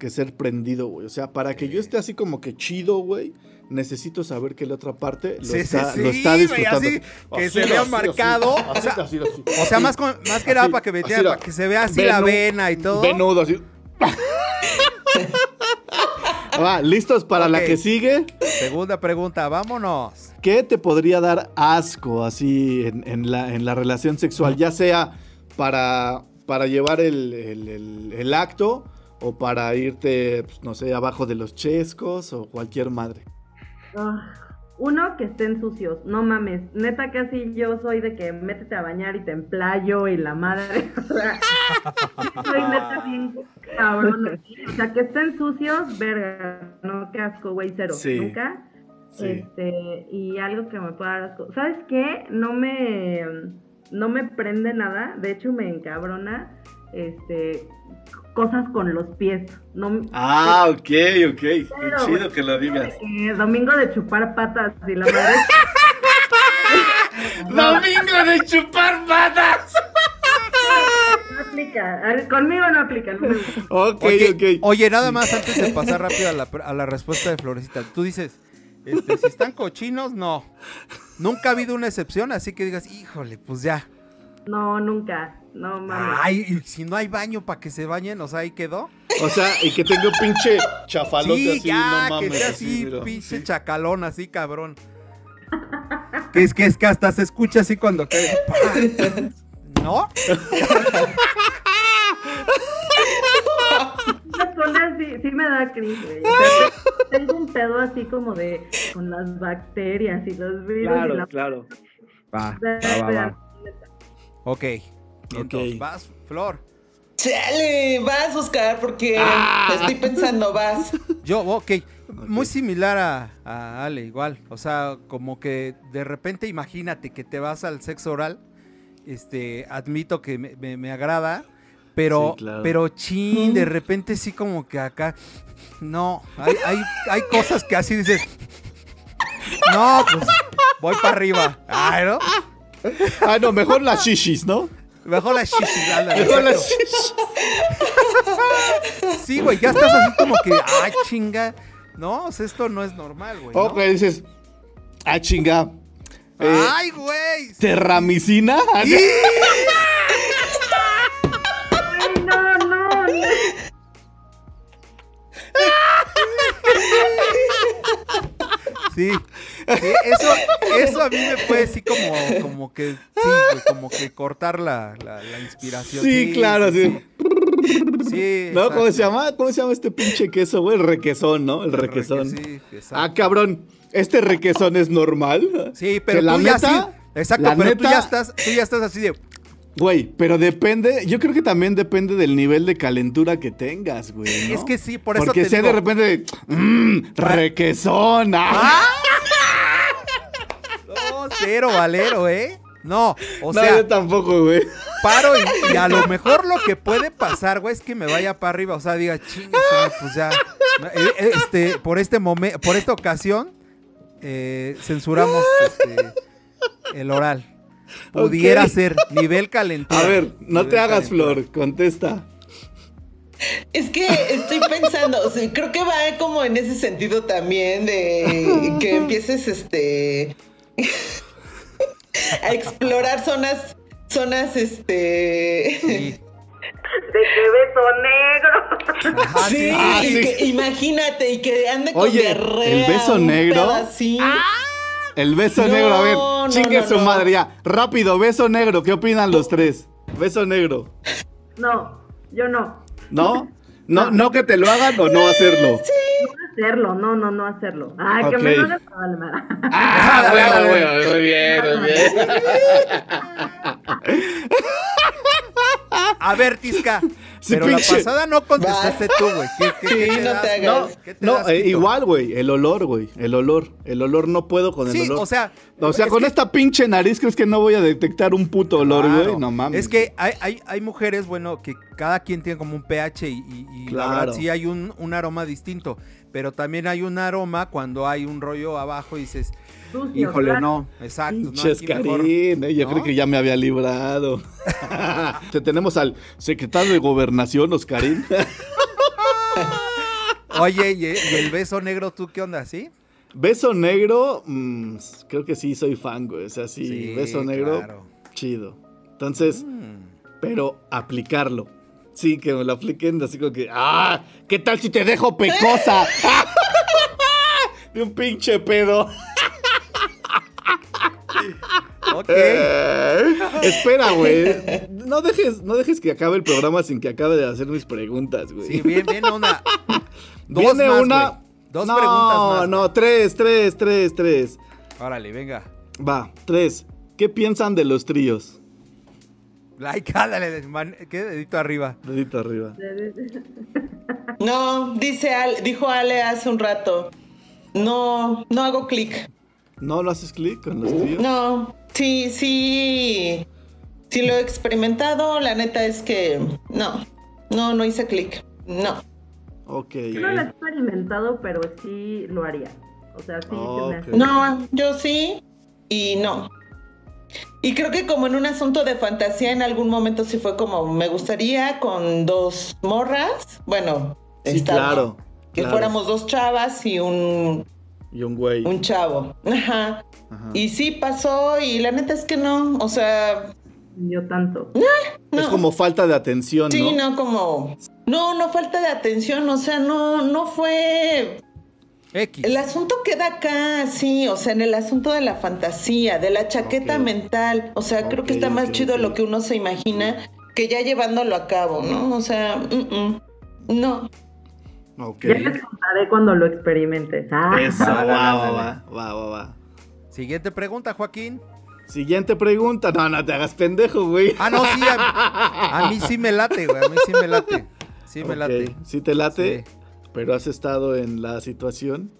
que ser prendido, güey. O sea, para que yo esté así como que chido, güey, necesito saber que la otra parte lo, Sí, está, sí, lo está disfrutando. así, que Así, se vea así, marcado, así, o sea, así, así. O sea, más, con- más que nada para que, para se vea así la vena y todo. Venudo, así. Va, ¿listos para la que sigue? Segunda pregunta, vámonos. ¿Qué te podría dar asco así en, en la, en la relación sexual? Ya sea para, para llevar el, el- el- el acto o para irte, pues, no sé, abajo de los chescos o cualquier madre. Ah, uno, que estén sucios. No mames. Neta, casi yo soy de que métete a bañar y te emplayo y la madre. Soy neta bien cabrón. O sea, que estén sucios, verga. No, qué asco, güey, cero. Sí. Nunca. Sí. Este, y algo que me pueda dar asco. ¿Sabes qué? No me, no me prende nada. De hecho, me encabrona. Este, cosas con los pies. No, Ah, ok, ok. Qué chido que lo digas. eh, domingo de chupar patas y la madre. ¡Domingo de chupar patas! No aplica. Conmigo no aplica. no me gusta. Ok, Oye, ok. oye, nada más antes de pasar rápido a la, a la respuesta de Florecita. Tú dices, este, si están cochinos, no. Nunca ha habido una excepción, así que digas, híjole, pues ya. No, nunca. No mames. Ay, y si no hay baño para que se bañen, o sea, ahí quedó. O sea, y que tenga un pinche chafalote Sí, así, ya, no mames. que sea así, pinche Sí. chacalón, así, cabrón. que es que es que hasta se escucha así cuando cae. ¿No? Cosas sí, sí me da cringe, tengo un pedo así como de con las bacterias y los virus y Claro, la claro. Va, va, va, va. Ok. Entonces, Ok. vas, Flor. Chale, vas, Oscar, porque estoy pensando, vas. Yo, ok. Muy similar a, a Ale, igual. O sea, como que de repente imagínate que te vas al sexo oral. Este, admito que me, me- me agrada. Pero, Sí, claro. pero chin, de repente sí como que acá. No, hay, hay, hay cosas que así dices. No, pues voy para arriba. Ay, ¿no? Ah, no, mejor las shishis, ¿no? Mejor la shishis, Mejor las exacto. shishis. Sí, güey, ya estás así como que, ay, chinga. No, o sea, esto no es normal, güey. ¿no? Ok, dices, ah, chinga. Eh, Ay, güey. ¿Terramicina? Ah, Ay, no, no, no. Sí. Sí, eso, eso a mí me puede así como, como que, sí, como que cortar la, la, la inspiración. Sí, claro, sí. Sí. ¿No? ¿Cómo se llama? ¿Cómo se llama este pinche queso, güey? El requesón, ¿no? El requesón. Sí. Ah, cabrón. ¿Este requesón es normal? Sí, pero la tú ya neta- sí. Exacto, pero tú ya estás, tú ya estás así de. Güey, pero depende, yo creo que también depende del nivel de calentura que tengas, güey. ¿no? Es que sí, por eso Porque te sea digo. de repente, mmm, requesón. ah. No, cero valero, ¿eh? No, o no, sea, yo tampoco, güey. paro y, y a lo mejor lo que puede pasar, güey, es que me vaya para arriba. O sea, diga, chingue, pues ya. eh, eh, Este, por este momento, por esta ocasión, eh, censuramos este, el oral. Pudiera ser nivel calentura. A ver, no Nivel te hagas, calentura. Flor, contesta. Es que estoy pensando, o sea, creo que va como en ese sentido también de que empieces este a explorar zonas, zonas este Sí. De qué beso negro. Ajá, sí. Sí, Ah, y sí. que- imagínate, y que ande con Oye, diarrea. ¿el beso negro? así. El beso No, negro, a ver, no, chingue no, su no. madre ya. Rápido, beso negro, ¿qué opinan los tres? Beso negro. No, yo no. ¿No? No, no que te lo hagan o no hacerlo. No hacerlo, no, no, no hacerlo. Ay, que Ok. me lo hagas. Ah, bueno, bueno, muy bien, muy bien. A ver, Tisca. Sí, pero pinche. la pasada no contestaste tú, güey. ¿Qué, qué- Sí, qué te no das? te hagas. No, ¿Qué te no, das, eh, igual, güey, el olor, güey, el olor. El olor no puedo con el Sí, olor. o sea. O sea, es con que- esta pinche nariz, ¿crees que no voy a detectar un puto olor, güey? Claro. No mames. Es que hay, hay, hay mujeres, bueno, que cada quien tiene como un pH y, y- y la Claro. verdad sí hay un, un aroma distinto. Pero también hay un aroma cuando hay un rollo abajo y dices, Híjole, no. exacto, ¿no? Pinches Karin, eh, yo ¿no? creo que ya me había librado. Te tenemos al secretario de Gobernación, Oscarín. Oye, ¿y, y el beso negro tú qué onda, sí? Beso negro, mm, creo que sí soy fan, güey. O sea, sí, beso negro, claro. chido. Entonces, Mm. pero aplicarlo. Sí, que me lo apliquen así como que, ¡ah! ¿Qué tal si te dejo pecosa? De un pinche pedo. Ok. Espera, güey. No dejes, no dejes que acabe el programa sin que acabe de hacer mis preguntas, güey. Sí, bien, viene una. Dos Viene más, una. Dos no, preguntas más. No, tres, tres, tres, tres. Órale, venga. Va, tres. ¿Qué piensan de los tríos? Like, ándale, man- ¿qué dedito arriba? Dedito arriba. No, dice Ale- dijo Ale hace un rato. No, no hago clic. ¿No lo haces clic con los tríos? No, sí, sí. Sí lo he experimentado. La neta es que no. No, no hice clic. No. Ok. Yo no lo he experimentado, pero sí lo haría. O sea, sí se me. No, yo sí y no. Y creo que como en un asunto de fantasía en algún momento sí fue como me gustaría con dos morras, bueno, Sí, estar, claro. que claro. fuéramos dos chavas y un, Y un güey. un chavo. Ajá. Ajá. Y sí pasó y la neta es que no, o sea, Yo tanto. no. Es como falta de atención, Sí, ¿no? no, como no, no falta de atención, o sea, no no fue X. El asunto queda acá, sí, o sea, en el asunto de la fantasía, de la chaqueta mental. O sea, creo que está más chido lo que uno se imagina que ya llevándolo a cabo, ¿no? O sea, mm, mm, no. Ok. Ya les contaré cuando lo experimentes. Ah, Eso, va, va, va, va, va, va. Siguiente pregunta, Joaquín. Siguiente pregunta. No, no te hagas pendejo, güey. Ah, no, sí, a, a mí sí me late, güey. A mí sí me late. Sí me late. Sí te late, Sí. pero has estado en la situación.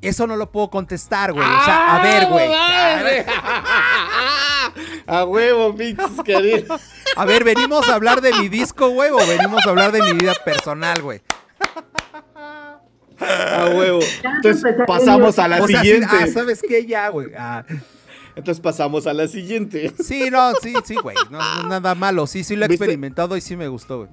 Eso no lo puedo contestar, güey. O sea, a ver, güey. A huevo, pinches queridos. A ver, ¿venimos a hablar de mi disco, güey? ¿O venimos a hablar de mi vida personal, güey? A huevo. Ya Entonces pasamos a la O sea, sí, siguiente. ah, ¿sabes qué? Ya, güey. Ah. Entonces pasamos a la siguiente. Sí, no, sí, sí, güey. No, no, nada malo. Sí, sí lo he ¿Viste? experimentado y sí me gustó, güey.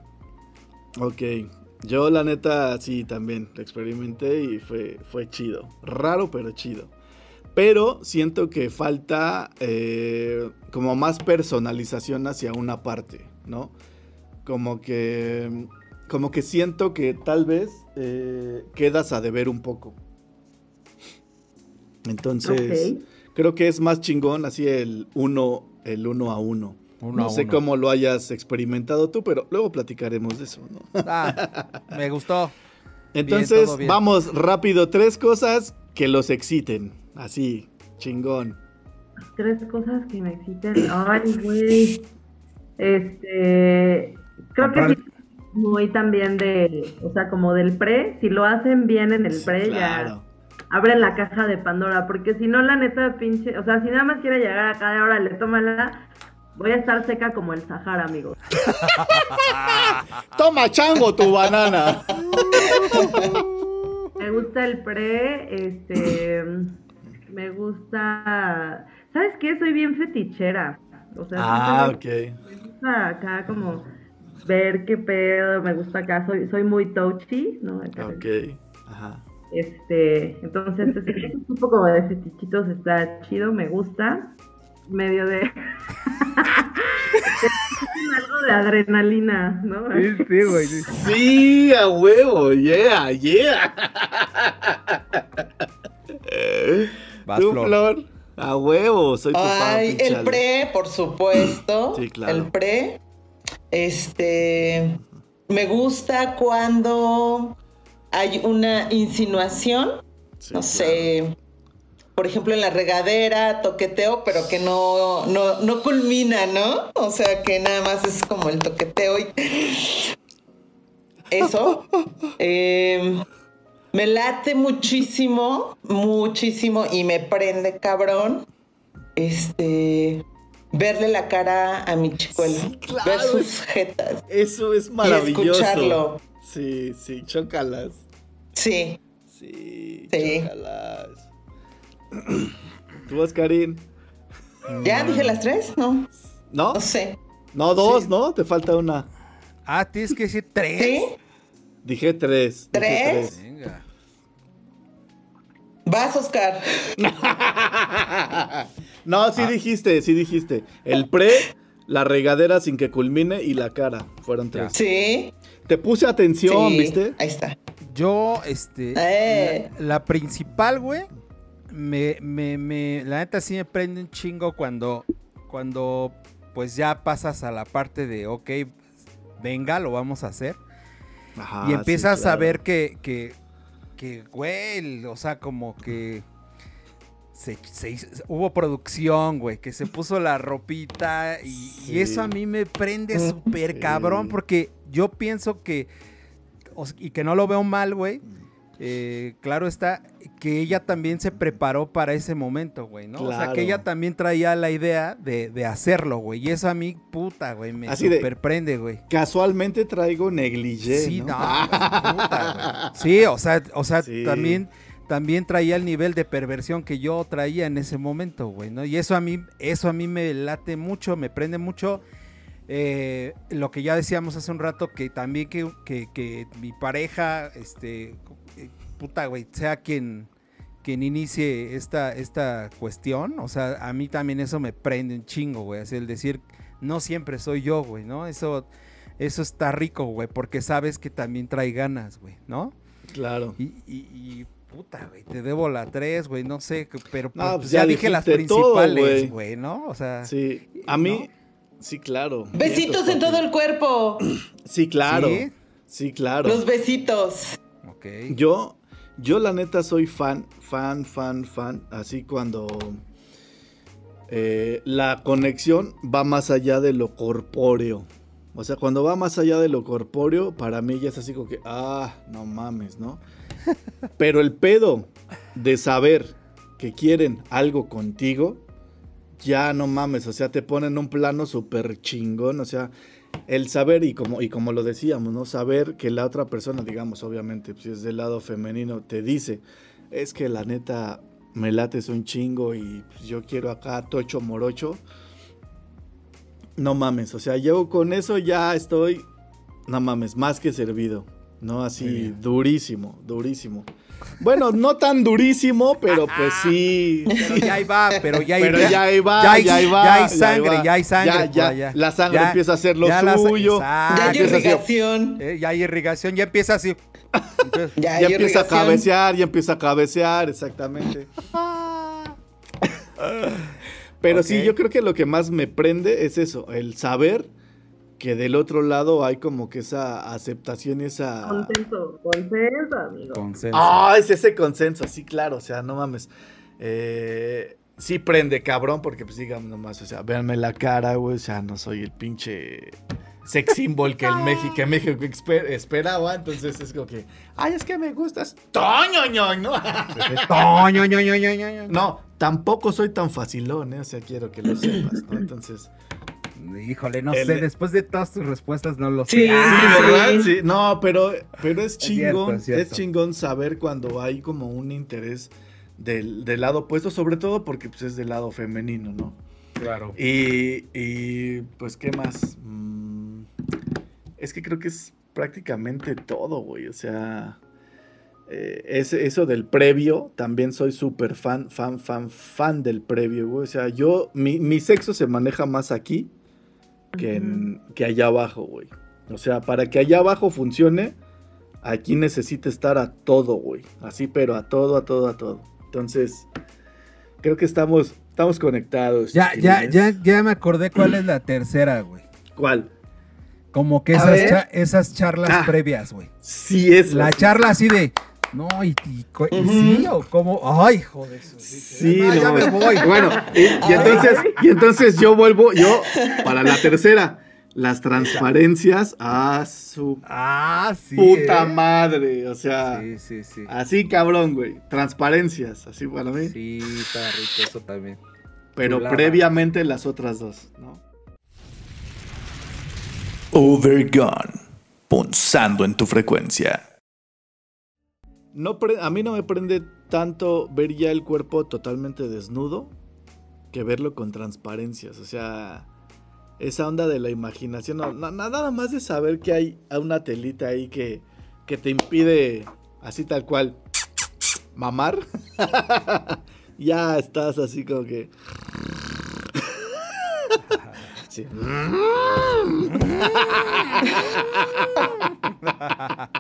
Ok. Yo la neta sí también lo experimenté y fue, fue chido. Raro pero chido. Pero siento que falta eh, como más personalización hacia una parte, ¿no? Como que, como que siento que tal vez eh, quedas a deber un poco. Entonces, creo que es más chingón así el uno, el uno a uno. Uno no a sé uno. cómo lo hayas experimentado tú, pero luego platicaremos de eso, ¿no? Ah, me gustó. Entonces, bien. vamos rápido. Tres cosas que los exciten. Así, chingón. Tres cosas que me exciten. Ay, güey. Este, creo que Comprar- sí, muy también de, o sea, como del pre, si lo hacen bien en el Sí, pre, claro. ya abren la caja de Pandora, porque si no, la neta, pinche, o sea, si nada más quiere llegar acá de ahora, le tómala, voy a estar seca como el Sahara, amigos. Toma, chango, tu banana. Me gusta el pre, este, me gusta, ¿sabes qué? Soy bien fetichera, o sea, Ah, ok. me gusta acá como ver qué pedo, me gusta acá, soy, soy muy touchy, ¿no? Acá, Ok. Ajá. Este, entonces ese tipo como de fetichitos está chido, me gusta, medio de algo de adrenalina, ¿no? Sí, sí, güey. sí. Sí, a huevo, yeah, yeah. Vas, ¿Tú, Flor. Flor? A huevo, soy tu. Ay, el pre, por supuesto. Sí, claro. El pre. Este. Me gusta cuando hay una insinuación. Sí, no claro. sé. Por ejemplo, en la regadera, toqueteo, pero que no, no, no culmina, ¿no? O sea, que nada más es como el toqueteo y. Eso. Eh, me late muchísimo, muchísimo y me prende cabrón. Este. Verle la cara a mi chicuela. Sí, claro, ver sus jetas. Eso es maravilloso. escucharlo. Sí, sí, chócalas. Sí. Sí, Sí. chócalas. ¿Tú vas, Karin? ¿Ya dije las tres? No. ¿No? No sé. No, dos, Sí. ¿no? Te falta una. Ah, tienes que decir tres. ¿Sí? Dije tres. dije ¿Tres? Venga. Vas, Oscar. no, Ah. sí dijiste, sí dijiste. El pre, la regadera sin que culmine y la cara. Fueron tres. Sí. Te puse atención, sí. ¿viste? Ahí está. Yo, este. Eh. La, la principal, güey. Me, me, me. La neta sí me prende un chingo cuando. Cuando. Pues ya pasas a la parte de, ok, venga, lo vamos a hacer. Ajá, y empiezas Ah, sí, claro. a ver que, que, que, güey, o sea, como que se, se hizo- hubo producción, güey, que se puso la ropita y, eso a mí me prende súper cabrón porque yo pienso que, y que no lo veo mal, güey, eh, claro está, que ella también se preparó para ese momento, güey, ¿no? O sea, que ella también traía la idea de, de hacerlo, güey, y eso a mí, puta, güey, me Así de- súper prende, güey. Casualmente traigo negligé. Sí, ¿no? no, puta, güey. Sí, o sea, o sea, Sí. también, también traía el nivel de perversión que yo traía en ese momento, güey, ¿no? Y eso a mí, eso a mí me late mucho, me prende mucho. Eh, lo que ya decíamos hace un rato, que también que, que- que mi pareja, este, eh, puta, güey, sea quien, quien inicie esta, esta cuestión, o sea, a mí también eso me prende un chingo, güey, así el decir, no siempre soy yo, güey, ¿no? Eso, eso está rico, güey, porque sabes que también trae ganas, güey, ¿no? Claro. Y, y- y, puta, güey, te debo la 3, güey, no sé, pero No, pues, pues ya, ya dije las principales, güey. ¿no? O sea, Sí. A mí, sí, claro. Besitos en todo el cuerpo. Sí, claro. ¿Sí? Sí, claro. Los besitos. ok. Yo, yo la neta soy fan, fan, fan, fan. Así cuando eh, la conexión va más allá de lo corpóreo. O sea, cuando va más allá de lo corpóreo, para mí ya es así como que, ah, no mames, ¿no? Pero el pedo de saber que quieren algo contigo, ya no mames, o sea, te ponen un plano súper chingón, o sea, el saber y como, y como lo decíamos, ¿no? Saber que la otra persona, digamos, obviamente, si es del lado femenino, te dice, es que la neta me lates un chingo y pues, yo quiero acá tocho morocho. No mames, o sea, yo con eso ya estoy, no mames, más que servido, ¿no? Así, durísimo, durísimo. Bueno, no tan durísimo, pero pues sí. Pero ya ahí va, pero ya ahí Pero va. ya ahí va, ya hay- ya ahí va. ya hay ahí sangre, va. ya hay sangre Ya, ya. La sangre Ya- empieza a hacer lo ya la suyo. Exacto. Ya hay irrigación. Eh, ya hay irrigación, ya empieza así. Entonces, Ya, ya hay empieza a cabecear, ya empieza a cabecear, exactamente. Pero sí, yo creo que lo que más me prende es eso, el saber que del otro lado hay como que esa aceptación y esa... Consenso, consenso, amigo. consenso. Ah, es ese consenso, sí, claro, o sea, no mames. Eh, sí prende cabrón, porque pues digan nomás, o sea, véanme la cara, güey, o sea, no soy el pinche sex symbol que el México, que México esperaba, entonces es como que, ay, es que me gustas, toño, ño, ¿no? Toño, ño, ño, ño, ño, ño. No, tampoco soy tan facilón, ¿eh? O sea, quiero que lo sepas, ¿no? Entonces, Híjole, no El- sé, después de todas tus respuestas no lo sé. Sí, Ah. ¿verdad? Sí, no, pero, pero es Es cierto, chingón, es cierto. es chingón saber cuando hay como un interés del, del lado opuesto, sobre todo porque pues, es del lado femenino, ¿no? Claro. Y, y, pues, ¿qué más? Mm, es que creo que es prácticamente todo, güey. O sea, eh, ese- eso del previo, también soy súper fan, fan, fan, fan del previo, güey. O sea, yo, mi, mi sexo se maneja más aquí que, en- que allá abajo, güey. O sea, para que allá abajo funcione, aquí necesita estar a todo, güey. Así, pero a todo, a todo, a todo. Entonces, creo que estamos, estamos conectados. Ya, ya, ya, ya me acordé cuál es la tercera, güey. ¿Cuál? Como que esas, cha- esas charlas Ah. previas, güey. Sí, es. La charla así de, no, y, y sí, o como, ay, joder. Sí, Ah, ya no, me voy. Bueno, y, y entonces, y entonces yo vuelvo, yo, para la tercera, las transparencias a su Ah, sí. puta eh. madre. O sea, Sí, sí, sí. así cabrón, güey. Transparencias, así para mí. Sí, está rico eso también. pero chulada. previamente las otras dos, ¿no? Overgone. Punzando en tu frecuencia. No a mí no me prende tanto ver ya el cuerpo totalmente desnudo que verlo con transparencias. O sea, esa onda de la imaginación, nada más de saber que hay una telita ahí que, que te impide, así tal cual, mamar. ya estás así como que... Sí.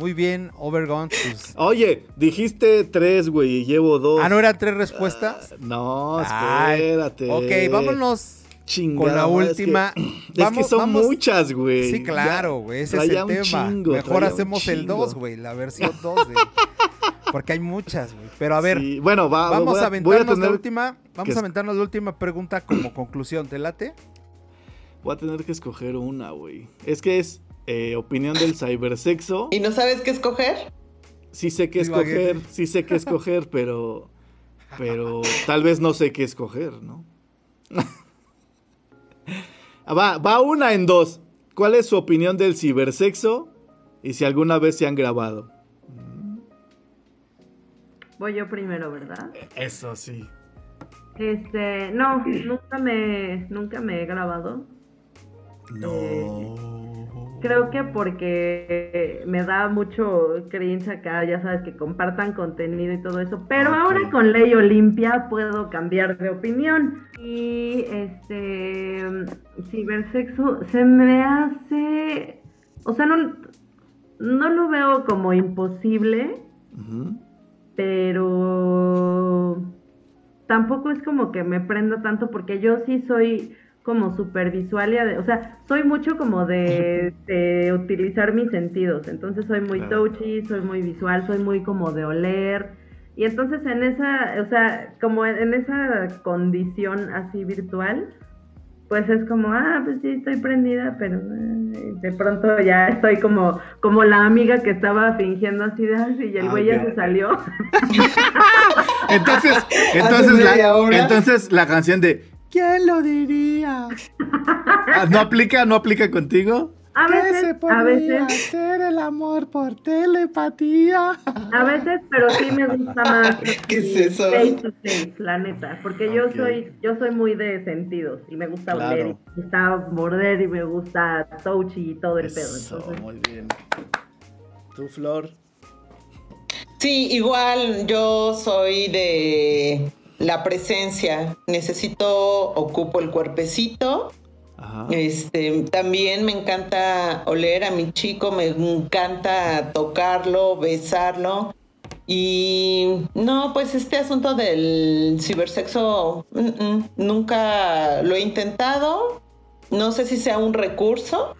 Muy bien, Overgone. Pues... Oye, dijiste tres, güey, y llevo dos. Ah, ¿no eran tres respuestas? No, Ay, espérate. Ok, vámonos Chingada con la madre, es que- última. Es que, son vamos- muchas, güey. Sí, claro, güey. Ese es el tema. chingo, Mejor hacemos el. 2, güey. La versión 2. de- Porque hay muchas, güey. Pero a ver, Sí, Bueno, va, vamos a voy aventarnos tener, la última. Vamos que a aventarnos la última pregunta como conclusión. ¿Te late? Voy a tener que escoger una, güey. Es que es eh, opinión del cibersexo. ¿Y no sabes qué escoger? Sí sé qué Divagué. escoger, sí sé qué escoger, pero... Pero tal vez no sé qué escoger, ¿no? Va, va una en dos. ¿Cuál es su opinión del cibersexo? Y si alguna vez se han grabado. Voy yo primero, ¿verdad? Eso sí. Este, no, nunca me, nunca me he grabado. No. Creo que porque me da mucho cringe acá, ya sabes, que compartan contenido y todo eso. Pero ahora con Ley Olimpia puedo cambiar de opinión. Y este, cibersexo se me hace, o sea, no, no lo veo como imposible, pero tampoco es como que me prenda tanto porque yo sí soy como súper visual o sea, soy mucho como de, de utilizar mis sentidos, entonces soy muy Claro. touchy, soy muy visual, soy muy como de oler y entonces en esa, o sea, como en, esa condición así virtual, pues es como, ah, pues sí, estoy prendida, pero eh, de pronto ya estoy como, como la amiga que estaba fingiendo así de, "Ay, sí", y el Ah, güey ya se salió. Entonces, entonces, la, entonces la canción de ¿Quién lo diría? Ah, ¿No aplica, no aplica contigo? A veces, a veces, hacer el amor por telepatía. a veces, pero sí me gusta más ¿Qué es eso? face to face, la neta, porque yo soy, yo soy muy de sentidos y me gusta Claro. oler, y me gusta morder y me gusta touchy y todo el pedo. Eso, Entonces, muy bien. ¿Tú, Flor? Sí, igual yo soy de la presencia. Necesito, ocupo el cuerpecito. Ajá. Este, también me encanta oler a mi chico, me encanta tocarlo, besarlo. Y no, pues este asunto del cibersexo mm, mm, nunca lo he intentado. No sé si sea un recurso,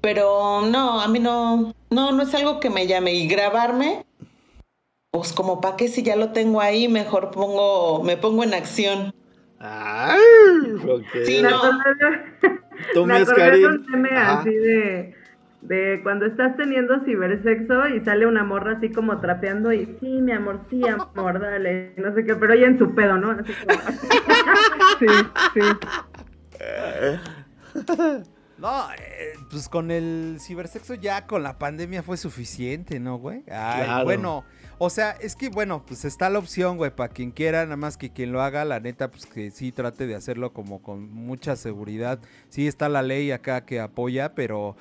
pero no, a mí no, no, no es algo que me llame. Y grabarme, pues como para qué si ya lo tengo ahí, mejor pongo, me pongo en acción. Ay, ok. Sí, no. Tú, me acordé un meme Ajá. así de, de cuando estás teniendo cibersexo y sale una morra así como trapeando y sí, mi amor, sí, amor, dale, no sé qué, pero ella en su pedo, ¿no? Así como- sí, sí. No, eh, pues con el cibersexo ya con la pandemia fue suficiente, ¿no, güey? Ay, Claro. bueno, o sea, es que bueno, pues está la opción, güey, para quien quiera, nada más que quien lo haga, la neta, pues que sí trate de hacerlo como con mucha seguridad. Sí está la ley acá que apoya, pero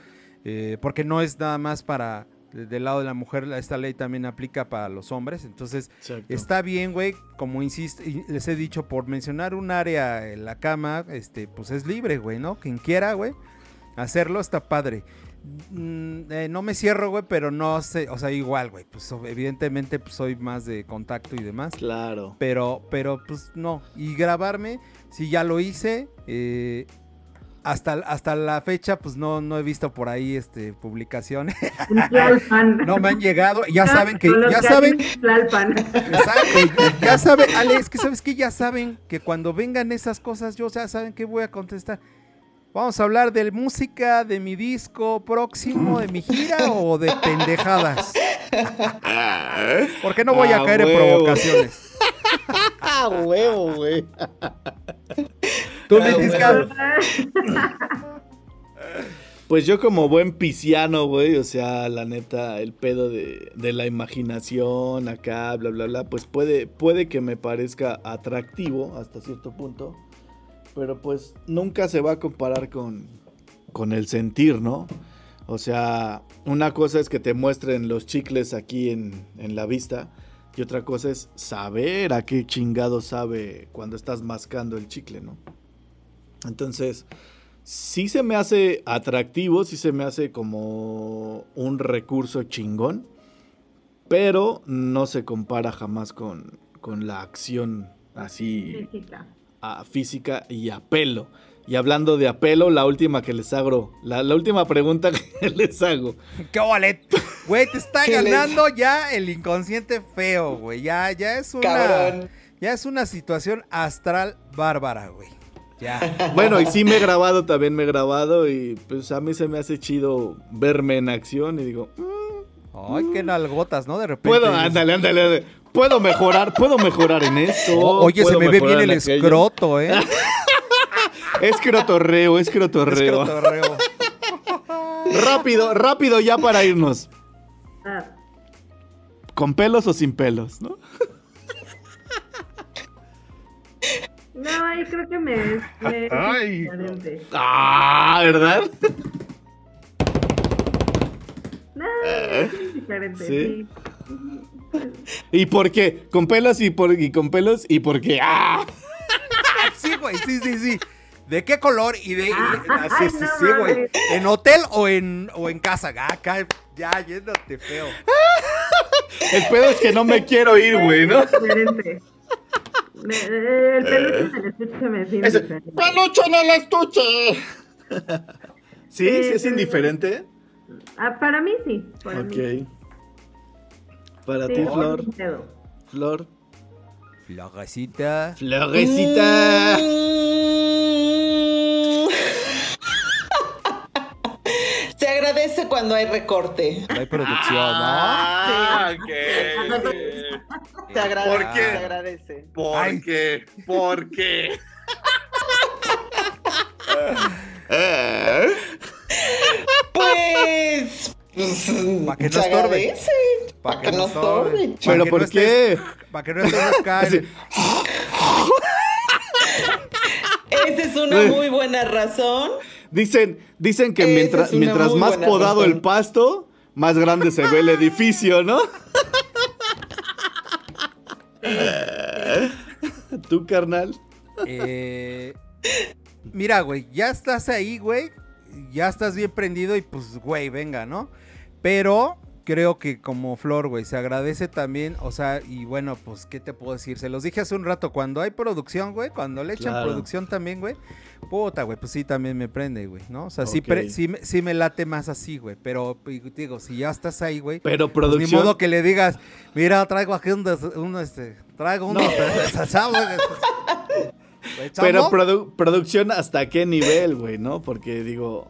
eh, porque no es nada más para de- del lado de la mujer, esta ley también aplica para los hombres, entonces Exacto. Está bien, güey, como insisto, les he dicho, por mencionar un área en la cama, este, pues es libre, güey, ¿no? Quien quiera, güey, hacerlo está padre. Mm, eh, no me cierro, güey, pero no sé, o sea, igual, güey, pues evidentemente pues, soy más de contacto y demás. Claro. Pero, pero, pues no. Y grabarme, si ya lo hice, eh, hasta, hasta la fecha, pues no, no he visto por ahí este publicaciones. No me han llegado. Ya saben que, ya saben. Exacto, ya saben, Ale, es que sabes que ya saben que cuando vengan esas cosas, yo ya saben que voy a contestar. Vamos a hablar de música, de mi disco próximo, de mi gira o de pendejadas. Porque no voy a Ah, caer en provocaciones. Ah, huevo, güey. Tú, Ah, Pues yo como buen pisciano, güey, o sea, la neta, el pedo de, de la imaginación acá, bla, bla, bla, pues puede, puede que me parezca atractivo hasta cierto punto, pero pues nunca se va a comparar con, con el sentir, ¿no? O sea, una cosa es que te muestren los chicles aquí en, en la vista y otra cosa es saber a qué chingado sabe cuando estás mascando el chicle, ¿no? Entonces, sí se me hace atractivo, sí se me hace como un recurso chingón, pero no se compara jamás con, con la acción así. A física y a pelo. Y hablando de apelo, la última que les hago, la, la última pregunta que les hago. qué bolet. Güey, te está ¿Qué les- ganando ya el inconsciente feo, güey. Ya, ya es una. Cabrón. Ya es una situación astral bárbara, güey. Ya. Bueno, y sí me he grabado, también me he grabado y pues a mí se me hace chido verme en acción y digo, "Mm, Ay, qué nalgotas, ¿no? De repente. puedo, ándale, ándale, ándale. Puedo mejorar, puedo mejorar en esto. "O- Oye, se me ve bien el en aquello". escroto, ¿eh? Es crotorreo, es crotorreo. Escrotorreo. Rápido, rápido ya para irnos. Ah, ¿Con pelos o sin pelos, no? no, ahí creo que me es, me es Ay. diferente. Ah, ¿verdad? No, es diferente, ¿Sí? sí. ¿Y por qué? ¿Con pelos y, por, y con pelos y por qué? ¡Ah! Sí, güey, sí, sí, sí. ¿De qué color? Y de. y- Ay, sí, sí, no sí, güey. ¿En hotel o en, o en casa? Acá, ya, yéndote feo. El pedo es que no me quiero ir, güey, ¿no? Diferente. Me- eh, el peluche en el estuche me es. ¡Peluche en el estuche! ¿Sí? ¿Sí es Sí, indiferente? Ah, para mí sí. Para mí. Para Sí, ti, Flor. Flor. Florecita. Florecita. Mm. Se agradece cuando hay recorte. No hay producción, ¿no? Ah, ok. Se agradece. ¿Por qué? Se agradece. ¿Por Ay. qué? ¿Por qué? Pues. pues, Pa' que no se estorbe. Para que no estorbe. ¿Pero por qué? Para que no estés acá. Esa es una muy buena razón. Dicen, dicen que Esa mientras, más podado razón. el pasto, más grande se ve el edificio, ¿no? ¿Tú, carnal? Eh, mira, güey, ya estás ahí, güey. Ya estás bien prendido y pues, güey, venga, ¿no? Pero creo que como Flor, güey, se agradece también, o sea, y bueno, pues, ¿qué te puedo decir? Se los dije hace un rato, cuando hay producción, güey, cuando le echan Claro. producción también, güey, puta, güey, pues sí, también me prende, güey, ¿no? O sea, sí, Ok. pre- sí, me- sí me late más así, güey, pero digo, si ya estás ahí, güey, Pero pues, ni producción. modo que le digas, mira, traigo aquí un, des- un, este, traigo un No. Güey, Pero produ- producción hasta qué nivel, güey, ¿no? Porque digo,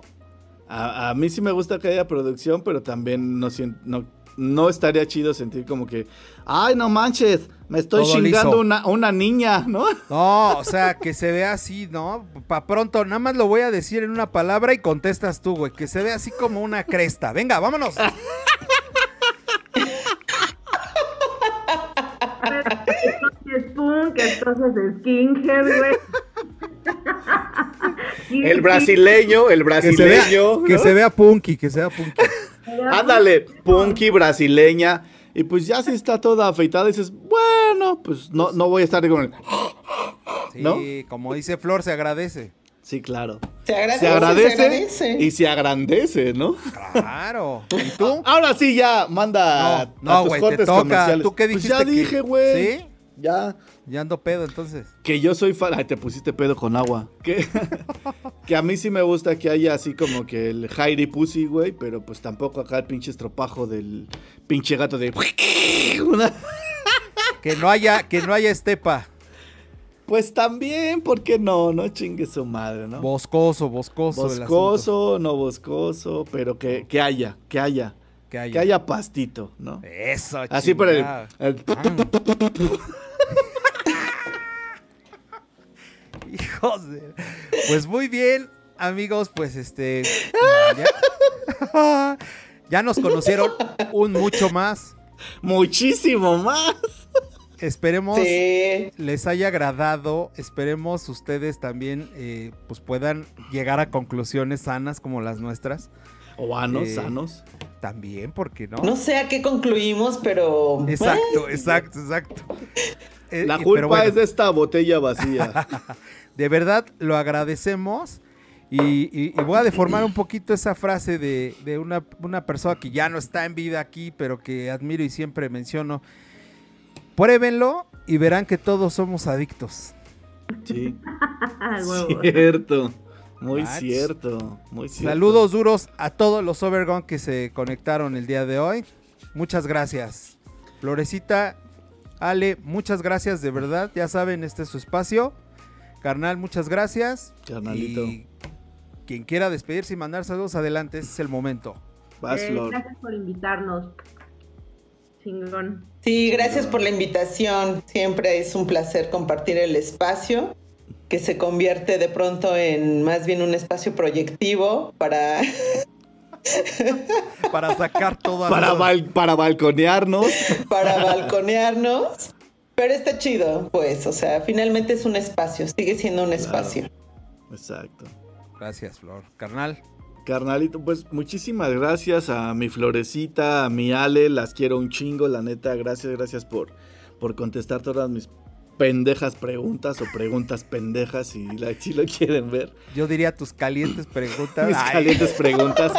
a, a mí sí me gusta que haya producción, pero también no, no, no estaría chido sentir como que, ay, no manches, me estoy Todo chingando una, una niña, ¿no? No, o sea, que se vea así, ¿no? Pa' pronto, nada más lo voy a decir en una palabra y contestas tú, güey. Que se vea así como una cresta. Venga, vámonos. esto sí es punk, esto sí es skinhead, güey. El brasileño, el Que se vea, brasileño. que ¿no? se vea punky, que se vea punky. Ándale, punky brasileña. Y pues ya si está toda afeitada, dices, bueno, pues no, no voy a estar con el... Sí, ¿No? como dice Flor, se agradece. Sí, claro. Se agradece, Se agradece, se agradece. y se agrandece, ¿no? Claro. ¿Y tú? Ahora sí ya, manda No, no, a tus güey, te cortes toca. comerciales. ¿Tú qué Pues dijiste? ya que- dije, güey. ¿Sí? Ya. Ya ando pedo, entonces. Que yo soy fan. Ay, te pusiste pedo con agua. Que, que a mí sí me gusta que haya así como que el Jairi Pussy, güey. Pero pues tampoco acá el pinche estropajo del pinche gato de. Una- Que no haya, que no haya estepa. Pues también, ¿por qué no? No chingue su madre, ¿no? Boscoso, boscoso. Boscoso, no boscoso, pero que, que haya, que haya. Que haya. Que haya pastito, ¿no? Eso, Así por el. el- Hijos de... Pues muy bien, amigos, pues este... Ya, ya nos conocieron un mucho más. Muchísimo más. Esperemos Sí. les haya agradado. Esperemos ustedes también eh, pues puedan llegar a conclusiones sanas como las nuestras. O vanos, Eh, sanos. También, porque no? No sé a qué concluimos, pero. Exacto, exacto, exacto. Eh, La culpa bueno. es de esta botella vacía. De verdad lo agradecemos. Y, y- y voy a deformar un poquito esa frase de, de una, una persona que ya no está en vida aquí, pero que admiro y siempre menciono. Pruébenlo y verán que todos somos adictos. Sí. Cierto. Muy cierto. Muy cierto. Saludos duros a todos los Overgone que se conectaron el día de hoy. Muchas gracias. Florecita, Ale, muchas gracias de verdad. Ya saben, este es su espacio. Carnal, muchas gracias. Carnalito. Y quien quiera despedirse y mandar saludos adelante, ese es el momento. Vas, Eh, gracias por invitarnos. Chingón. Sí, gracias por la invitación. Siempre es un placer compartir el espacio, que se convierte de pronto en más bien un espacio proyectivo para Para sacar todo Para, bal- para balconearnos. para balconearnos. Pero está chido, pues, o sea, finalmente es un espacio, sigue siendo un espacio. Exacto. Gracias, Flor. Carnal, Carnalito, pues muchísimas gracias a mi florecita, a mi Ale, las quiero un chingo, la neta, gracias, gracias por, por contestar todas mis pendejas preguntas o preguntas pendejas si, la, si lo quieren ver. yo diría tus calientes preguntas. Mis Ay, calientes preguntas,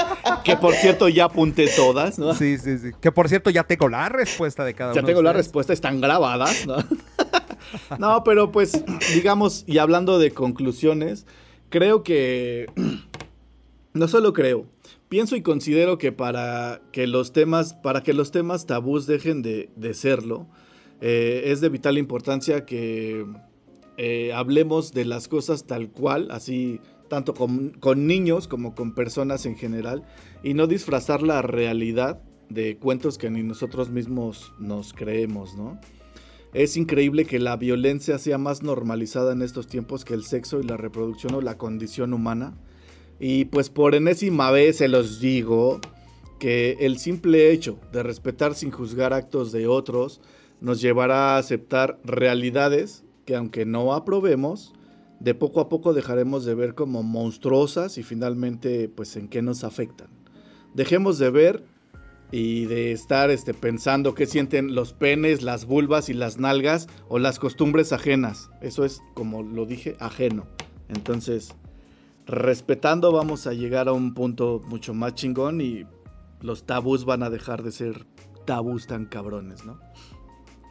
que por cierto ya apunté todas, ¿no? Sí, sí, sí. Que por cierto, ya tengo la respuesta de cada Ya uno. tengo de la respuesta, están grabadas, ¿no? no, pero pues, digamos, y hablando de conclusiones, creo que, no solo creo, pienso y considero que para que los temas, para que los temas tabús dejen de, de serlo, eh, es de vital importancia que eh, hablemos de las cosas tal cual, así tanto con, con niños como con personas en general, y no disfrazar la realidad de cuentos que ni nosotros mismos nos creemos, ¿no? Es increíble que la violencia sea más normalizada en estos tiempos que el sexo y la reproducción o la condición humana. Y pues por enésima vez se los digo que el simple hecho de respetar sin juzgar actos de otros nos llevará a aceptar realidades que aunque no aprobemos, de poco a poco dejaremos de ver como monstruosas y finalmente pues en qué nos afectan. Dejemos de ver y de estar este, pensando qué sienten los penes, las vulvas y las nalgas o las costumbres ajenas. Eso es, como lo dije, ajeno. Entonces, respetando vamos a llegar a un punto mucho más chingón y los tabús van a dejar de ser tabús tan cabrones, ¿no?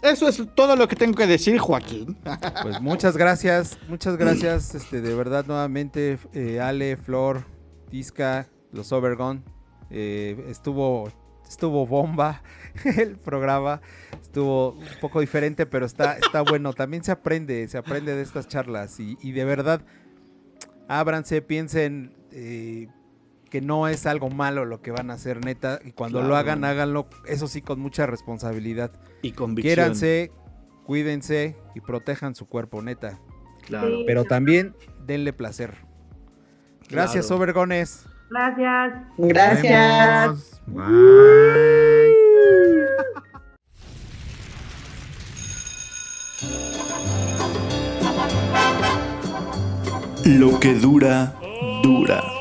Eso es todo lo que tengo que decir, Joaquín. Pues muchas gracias, muchas gracias, este, de verdad nuevamente, eh, Ale, Flor, Tisca, los Overgone, eh, estuvo, estuvo bomba el programa, estuvo un poco diferente, pero está, está bueno, también se aprende, se aprende de estas charlas y, de verdad, ábranse, piensen eh, que no es algo malo lo que van a hacer, neta, y cuando lo hagan, háganlo, eso sí, con mucha responsabilidad. Y convicción. Quiéranse, cuídense y protejan su cuerpo, neta. Claro. Sí. Pero también denle placer. Gracias, Claro. Obergones. Gracias. Gracias. Bye. Lo que dura, dura.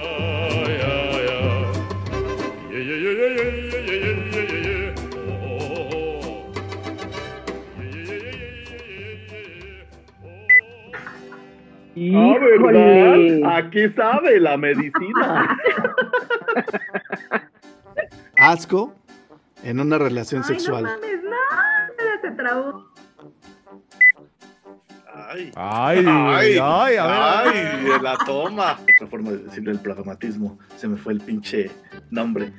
¿Verdad? Aquí sabe la medicina. Asco en una relación Ay, sexual. no mames, no. Se trabó. Ay. Ay, Ay, ay, a ver. ay, de la toma. Otra forma de decirle el pragmatismo. Se me fue el pinche nombre.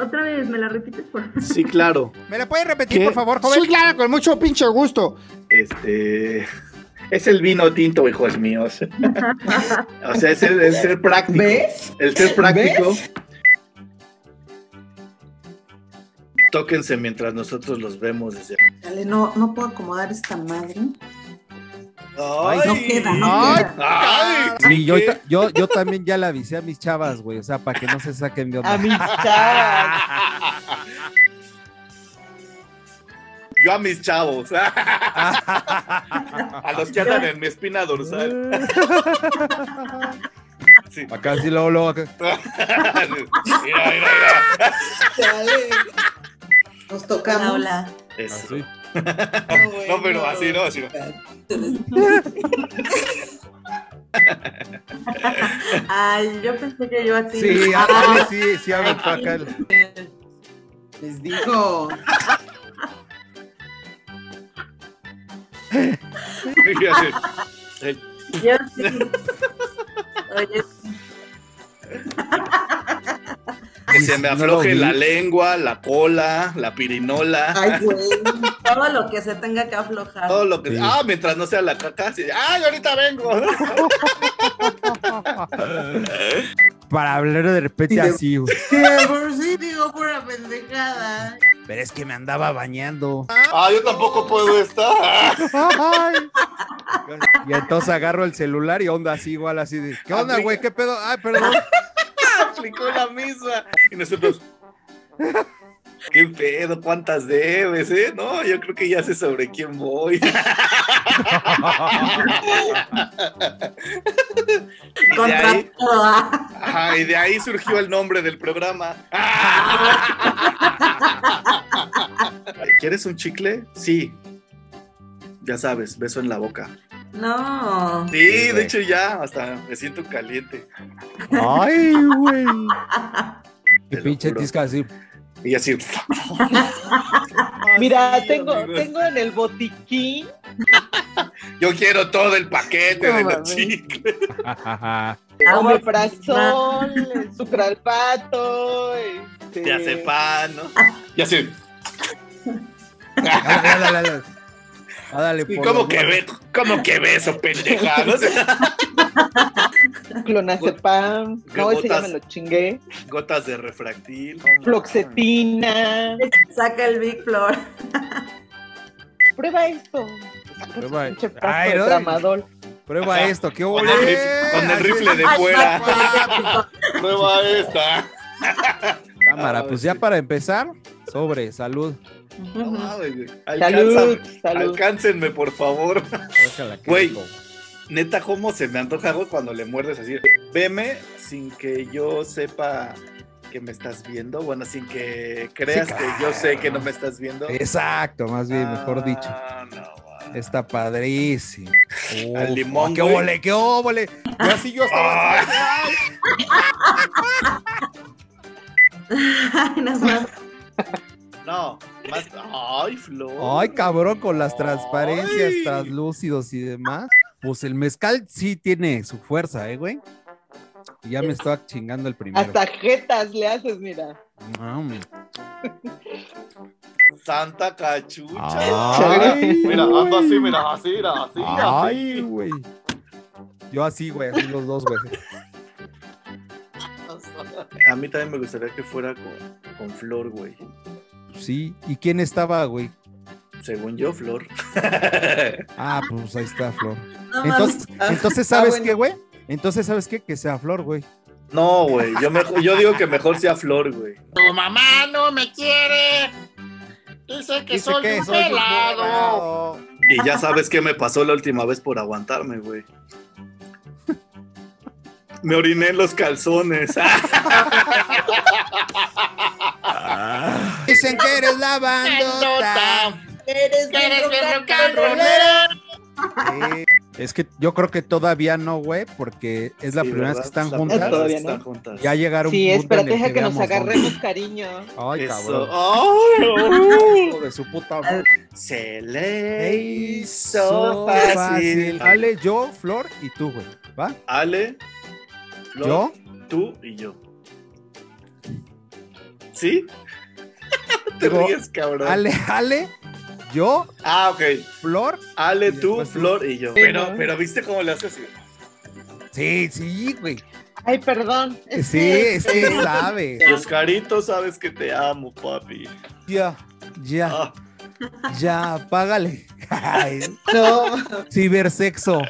Otra vez, ¿me la repites por favor? Sí, claro. ¿Me la puedes repetir, ¿Qué? por favor, joven? Sí, claro, con mucho pinche gusto. Este. Es el vino tinto, hijos míos. o sea, es el, el ser práctico. ¿Ves? El ser práctico. ¿Ves? Tóquense mientras nosotros los vemos desde. Dale, no, no puedo acomodar esta madre. ¡Ay! No queda, no Ay. queda. ¡Ay! Sí, yo, yo, yo también ya le avisé a mis chavas, güey. O sea, para que no se saquen de onda. A mis chavas. Yo a mis chavos. a los que andan en mi espina dorsal. Sí. Acá sí, luego, luego. acá. mira, mira. Nos tocamos. hola. Eso. Así. No, pero así no, así no. Ay, yo pensé que yo a ti. Sí, Ah, Ale sí, sí aventó acá. el- Les digo. Yo sí. Oye, Que se me afloje la lengua, la cola, la pirinola. Ay, güey. todo lo que se tenga que aflojar. Todo lo que. Sí. Ah, mientras no sea la caca. de, ¡Ay, ahorita vengo! Para hablar de repente Sí, de- así, güey. Que por sí digo pura pendejada. Pero es que me andaba bañando. ¡Ah, yo tampoco puedo estar! Ay. Y entonces agarro el celular y onda así, igual así de. ¿Qué onda, güey? ¿Qué pedo? Ay, perdón. Aplicó la misma. Y nosotros. ¿Qué pedo? ¿Cuántas debes, eh? No, yo creo que ya sé sobre quién voy. Y de Contra ahí, todo. ajá, y de ahí surgió el nombre del programa. ¿Quieres un chicle? Sí. Ya sabes, beso en la boca. No. Sí, de hecho ya, hasta me siento caliente. Ay, güey. Lo pinche tisca así. Y así. Mira, Sí, tengo, amigos. tengo en el botiquín Yo quiero todo el paquete No de los chicles. omeprazol, el sucralfato, este... De azepam, ¿no? Y así. Ah, dale, ¿Y por cómo que, ve, cómo que beso, clonazepam, no, ese ya Gotas. me lo chingué, Gotas de refractil. floxetina, Saca el Big Floor. prueba esto. Prueba- Pinche frasco Ay, de no. tramadol. Prueba Ajá. esto, qué Con el, con el rifle de fuera. Prueba esta. Cámara, pues ya para empezar, sobre, salud. No mames, güey. Salud, Alcánzame- salud. Alcáncenme, por favor. Qué Güey. Neta, ¿cómo se me antoja güey, cuando le muerdes así? Veme sin que yo sepa que me estás viendo. Bueno, sin que creas Sí, que yo sé que no me estás viendo. Exacto, más bien, mejor dicho. Ah, no, man. Está padrísimo. Al limón, ¡Qué güey. óvole, qué óvole! Yo así yo estaba. Ah. Ay, no, más. Ay, Flor. Ay, cabrón, con las transparencias, Ay. translúcidos y demás. Pues el mezcal sí tiene su fuerza, ¿eh, güey? Y ya me estaba chingando el primero. Hasta jetas le haces, mira. Mm. Santa cachucha. Ay. Mira, ando así, mira, así, mira, así, Ay, así. güey. Yo así, güey, así los dos, güey. A mí también me gustaría que fuera con, con Flor, güey. Sí. ¿Y quién estaba, güey? Según yo, Flor. Ah, pues ahí está Flor. No Entonces, entonces ah, ¿sabes bueno. qué, güey? Entonces, ¿sabes qué? Que sea Flor, güey. No, güey. Yo, mejor- yo digo que mejor sea Flor, güey. Tu mamá no me quiere. Dice que Dice soy que un soy un pelado. pelado. Y ya sabes qué me pasó la última vez por aguantarme, güey. Me oriné en los calzones. Dicen que eres la bandota. Eres Que eres bien. Es que yo creo que todavía no, güey, porque es la Sí, primera vez que están la juntas. Todavía no. están juntas. Ya llegaron Sí, espérate, deja que nos agarremos dónde. cariño. Ay, Eso. cabrón. Ay, Hijo de su puta madre. Se le hizo fácil. Ale, yo, Flor y tú, güey. ¿Va? Ale, Flor, ¿Yo? tú y yo. ¿Sí? Te Digo, ríes, cabrón. Ale, Ale, yo, Ah, ok. Flor. Ale, tú. Flor y yo. Sí, Pero, pero ¿viste cómo le haces así? Sí, sí, güey. Ay, perdón. es Sí, que, es que sabe. Y Oscarito, sabes que te amo, papi. Ya, ya, Ah, ya, págale. Ay, No, cibersexo.